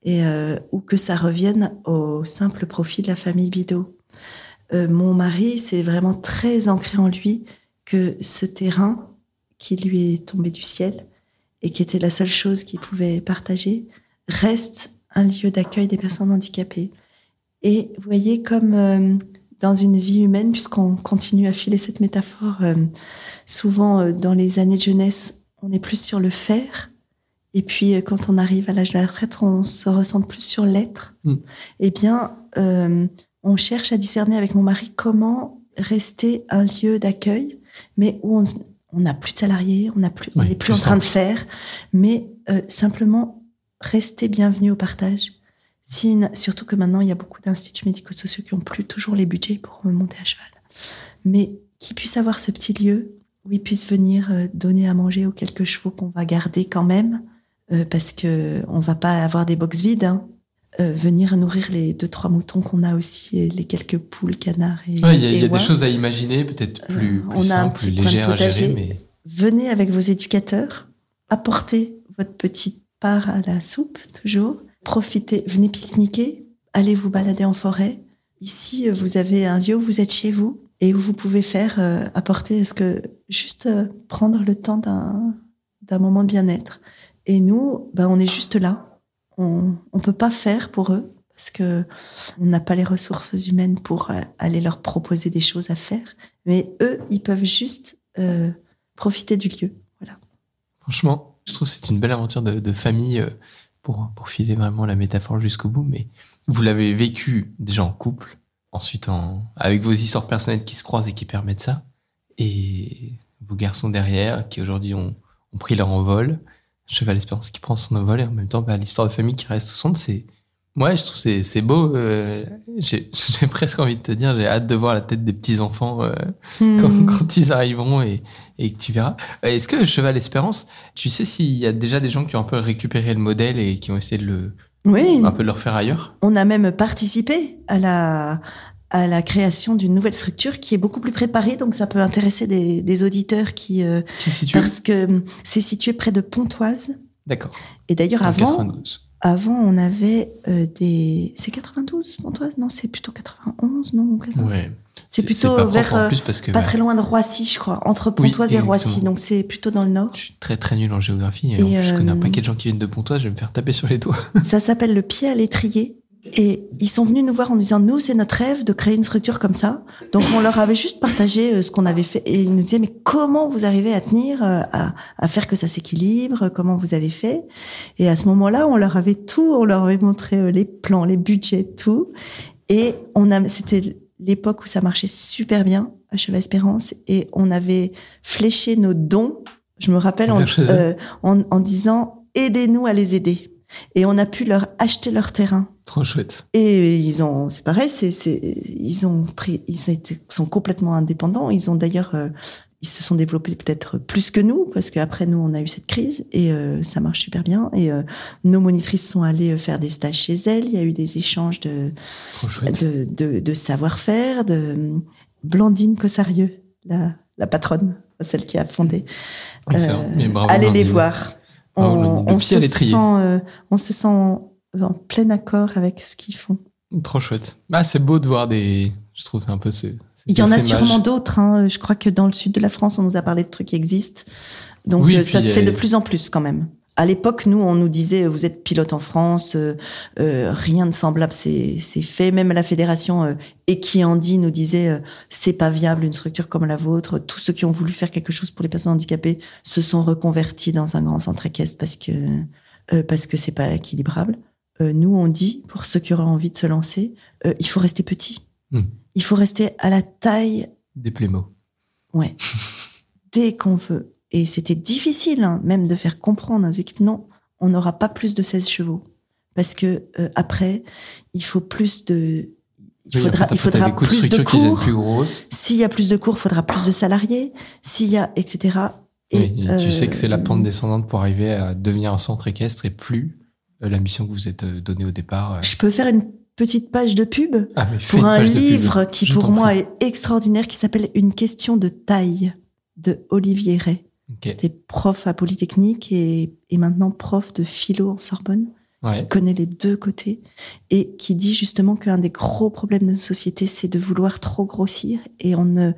et euh, ou que ça revienne au simple profit de la famille Bidot. Euh, mon mari, c'est vraiment très ancré en lui que ce terrain qui lui est tombé du ciel et qui était la seule chose qu'il pouvait partager reste un lieu d'accueil des personnes handicapées. Et vous voyez, comme euh, dans une vie humaine, puisqu'on continue à filer cette métaphore, euh, souvent euh, dans les années de jeunesse, on est plus sur le faire. Et puis, euh, quand on arrive à l'âge de la retraite, on se ressent plus sur l'être. Mm. Eh bien, euh, on cherche à discerner avec mon mari comment rester un lieu d'accueil, mais où on on n'a plus de salariés, on plus, n'est plus plus en train de faire, mais euh, simplement rester bienvenu au partage. Si surtout que maintenant, il y a beaucoup d'instituts médico-sociaux qui ont plus toujours les budgets pour monter à cheval. Mais qui puissent avoir ce petit lieu où ils puissent venir euh, donner à manger aux quelques chevaux qu'on va garder quand même, euh, parce que on va pas avoir des box vides. hein. Euh, venir nourrir les deux trois moutons qu'on a aussi, et les quelques poules, canards et Ouais, il y a, y des choses à imaginer, peut-être plus, Euh, plus simples, plus de légères à gérer, mais venez avec vos éducateurs, apportez votre petite part à la soupe, toujours. Profitez, venez pique-niquer, allez vous balader en forêt. Ici, vous avez un lieu où vous êtes chez vous et où vous pouvez faire, euh, apporter, ce que juste euh, prendre le temps d'un d'un moment de bien-être. Et nous, ben, on est juste là. On ne peut pas faire pour eux parce que on n'a pas les ressources humaines pour euh, aller leur proposer des choses à faire. Mais eux, ils peuvent juste euh, profiter du lieu. Voilà. Franchement, je trouve que c'est une belle aventure de, de famille euh, pour, pour filer vraiment la métaphore jusqu'au bout. Mais vous l'avez vécu déjà en couple, ensuite en, avec vos histoires personnelles qui se croisent et qui permettent ça. Et vos garçons derrière qui aujourd'hui ont, ont pris leur envol. Cheval Espérance qui prend son envol et en même temps bah, l'histoire de famille qui reste au centre. C'est ouais, je trouve c'est c'est beau. euh, *laughs* j'ai presque envie de te dire, j'ai hâte de voir la tête des petits enfants euh, quand, Hmm. quand ils arriveront et, et que tu verras. Euh, Est-ce que Cheval Espérance, tu sais s'il y a déjà des gens qui ont un peu récupéré le modèle et qui ont essayé de le, Oui, un peu de le refaire ailleurs? On a même participé à la, à la création d'une nouvelle structure qui est beaucoup plus Paris, donc ça peut intéresser des, des auditeurs qui, euh, situe parce que hum, c'est situé près de Pontoise. D'accord. Et d'ailleurs, avant, 92. avant, on avait euh, des. C'est 92, Pontoise? Non, c'est plutôt 91, non Ouais. C'est plutôt pas vers. en euh, plus parce que pas bah, très loin de Roissy, je crois. Entre Oui, Pontoise et Roissy, donc c'est plutôt dans le nord. je suis très très nul en géographie et, Et, en plus, je connais un euh, paquet de gens qui viennent de Pontoise, je vais me faire taper sur les doigts. *laughs* Ça s'appelle le pied à l'étrier. Et ils sont venus nous voir en nous disant, nous, c'est notre rêve de créer une structure comme ça. Donc, on leur avait juste partagé euh, ce qu'on avait fait. Et ils nous disaient, mais comment vous arrivez à tenir, euh, à, à faire que ça s'équilibre? Comment vous avez fait? Et à ce moment-là, on leur avait tout, on leur avait montré euh, les plans, les budgets, tout. Et on a, c'était l'époque où ça marchait super bien à Cheval Espérance. Et on avait fléché nos dons, je me rappelle, en, euh, en, en disant, aidez-nous à les aider. Et on a pu leur acheter leur terrain. Trop chouette. Et ils ont, c'est pareil, c'est, ils ont pris, ils sont complètement indépendants. Ils ont d'ailleurs, euh, ils se sont développés peut-être plus que nous, parce qu'après nous, on a eu cette crise et euh, ça marche super bien. Et euh, nos monitrices sont allées faire des stages chez elles. Il y a eu des échanges de, Trop chouette. de, de, de savoir-faire. De Blandine Cossarieux, la, la patronne, celle qui a fondé. Bravo, allez les voir. Bravo, On, Blandine. Le on pied à se l'étrier. sent, euh, on se sent en plein accord avec ce qu'ils font. Trop chouette. Ah, c'est beau de voir des. Je trouve un peu ce. Il y en a sûrement d'autres. Hein. Je crois que dans le sud de la France, on nous a parlé de trucs qui existent. Donc Oui, euh, ça se fait de plus en plus quand même. À l'époque, nous, on nous disait, euh, vous êtes pilote en France, euh, euh, rien de semblable, c'est fait. Même la fédération euh, Equiandi nous disait, c'est pas viable une structure comme la vôtre. Tous ceux qui ont voulu faire quelque chose pour les personnes handicapées se sont reconvertis dans un grand centre équestre parce que parce que c'est pas équilibrable. Nous, on dit, pour ceux qui auraient envie de se lancer, il faut rester petit. Hmm. Il faut rester à la taille Des plémos. Ouais. *laughs* Dès qu'on veut. Et c'était difficile, hein, même de faire comprendre aux équipes, non, on n'aura pas plus de 16 chevaux. Parce que euh, après, il faut plus de. Il Oui, en faudra, fait, il faudra des coûts de plus de cours. plus grosses. S'il y a plus de cours, il faudra plus de salariés. S'il y a, etc. Et, Oui, et tu sais que c'est la euh, pente descendante pour arriver à devenir un centre équestre et plus euh, l'ambition que vous êtes euh, donnée au départ. Je peux faire une petite page de pub Ah, pour un pub. livre qui, Je pour moi, prie. est extraordinaire, qui s'appelle Une question de taille de Olivier Ray. Ok. était prof à Polytechnique et, et maintenant prof de philo en Sorbonne, Ouais. qui connaît les deux côtés et qui dit justement qu'un des gros problèmes de notre société, c'est de vouloir trop grossir et on ne,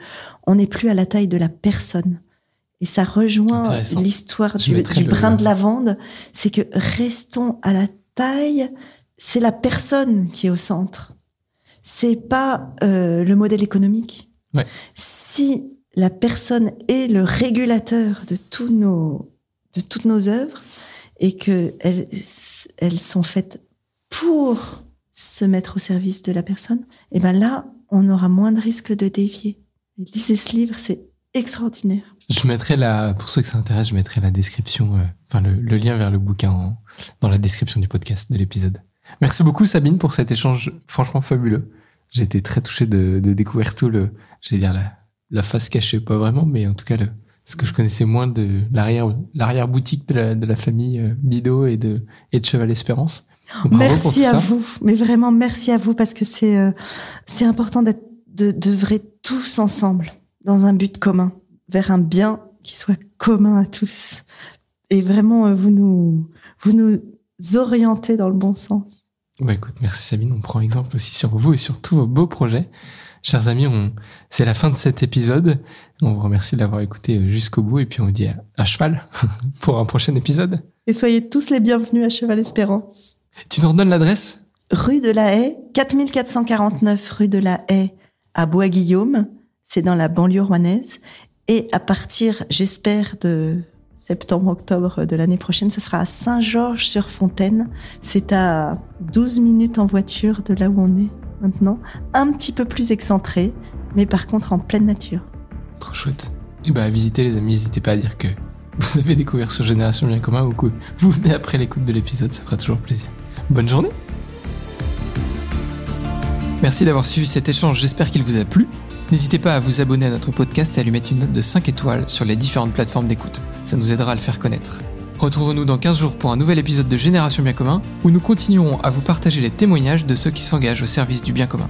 on n'est plus à la taille de la personne. Et ça rejoint l'histoire du, du le- brin de lavande, c'est que restons à la taille, c'est la personne qui est au centre. C'est pas euh, le modèle économique. Ouais. Si la personne est le régulateur de tous nos de toutes nos œuvres et que elles, elles sont faites pour se mettre au service de la personne, et ben là, on aura moins de risques de dévier. Lisez ce livre, c'est extraordinaire. Je mettrai la, pour ceux que ça intéresse, je mettrai la description, euh, enfin le, le lien vers le bouquin en- dans la description du podcast, de l'épisode. Merci beaucoup Sabine pour cet échange franchement fabuleux. J'ai été très touché de, de découvrir tout le, j'allais dire la, la face cachée, pas vraiment, mais en tout cas le, ce que je connaissais moins de l'arrière, l'arrière boutique de la, de la famille euh, Bido et de, et de Cheval Espérance. Bravo merci à ça. vous, mais vraiment merci à vous parce que c'est euh, c'est important d'être de d'œuvrer tous ensemble dans un but commun, vers un bien qui soit commun à tous. Et vraiment, euh, vous nous vous nous orientez dans le bon sens. Bah écoute, merci Sabine, on prend exemple aussi sur vous et sur tous vos beaux projets. Chers amis, on... c'est la fin de cet épisode. On vous remercie de l'avoir écouté jusqu'au bout et puis on vous dit à, à cheval *laughs* pour un prochain épisode. Et soyez tous les bienvenus à Cheval Espérance. Tu nous redonnes l'adresse? Rue de la Haye, 4449 rue de la Haye à Bois-Guillaume, c'est dans la banlieue rouennaise. Et à partir, j'espère, de septembre-octobre de l'année prochaine, ce sera à Saint-Georges-sur-Fontaine. C'est à 12 minutes en voiture de là où on est maintenant. Un petit peu plus excentré, mais par contre en pleine nature. Trop chouette. Et bah, à visiter les amis, n'hésitez pas à dire que vous avez découvert sur Génération Bien Commun ou que vous venez après l'écoute de l'épisode, ça fera toujours plaisir. Bonne journée Merci d'avoir suivi cet échange, j'espère qu'il vous a plu. N'hésitez pas à vous abonner à notre podcast et à lui mettre une note de 5 étoiles sur les différentes plateformes d'écoute. Ça nous aidera à le faire connaître. Retrouvons-nous dans 15 jours pour un nouvel épisode de Génération Bien Commun où nous continuerons à vous partager les témoignages de ceux qui s'engagent au service du bien commun.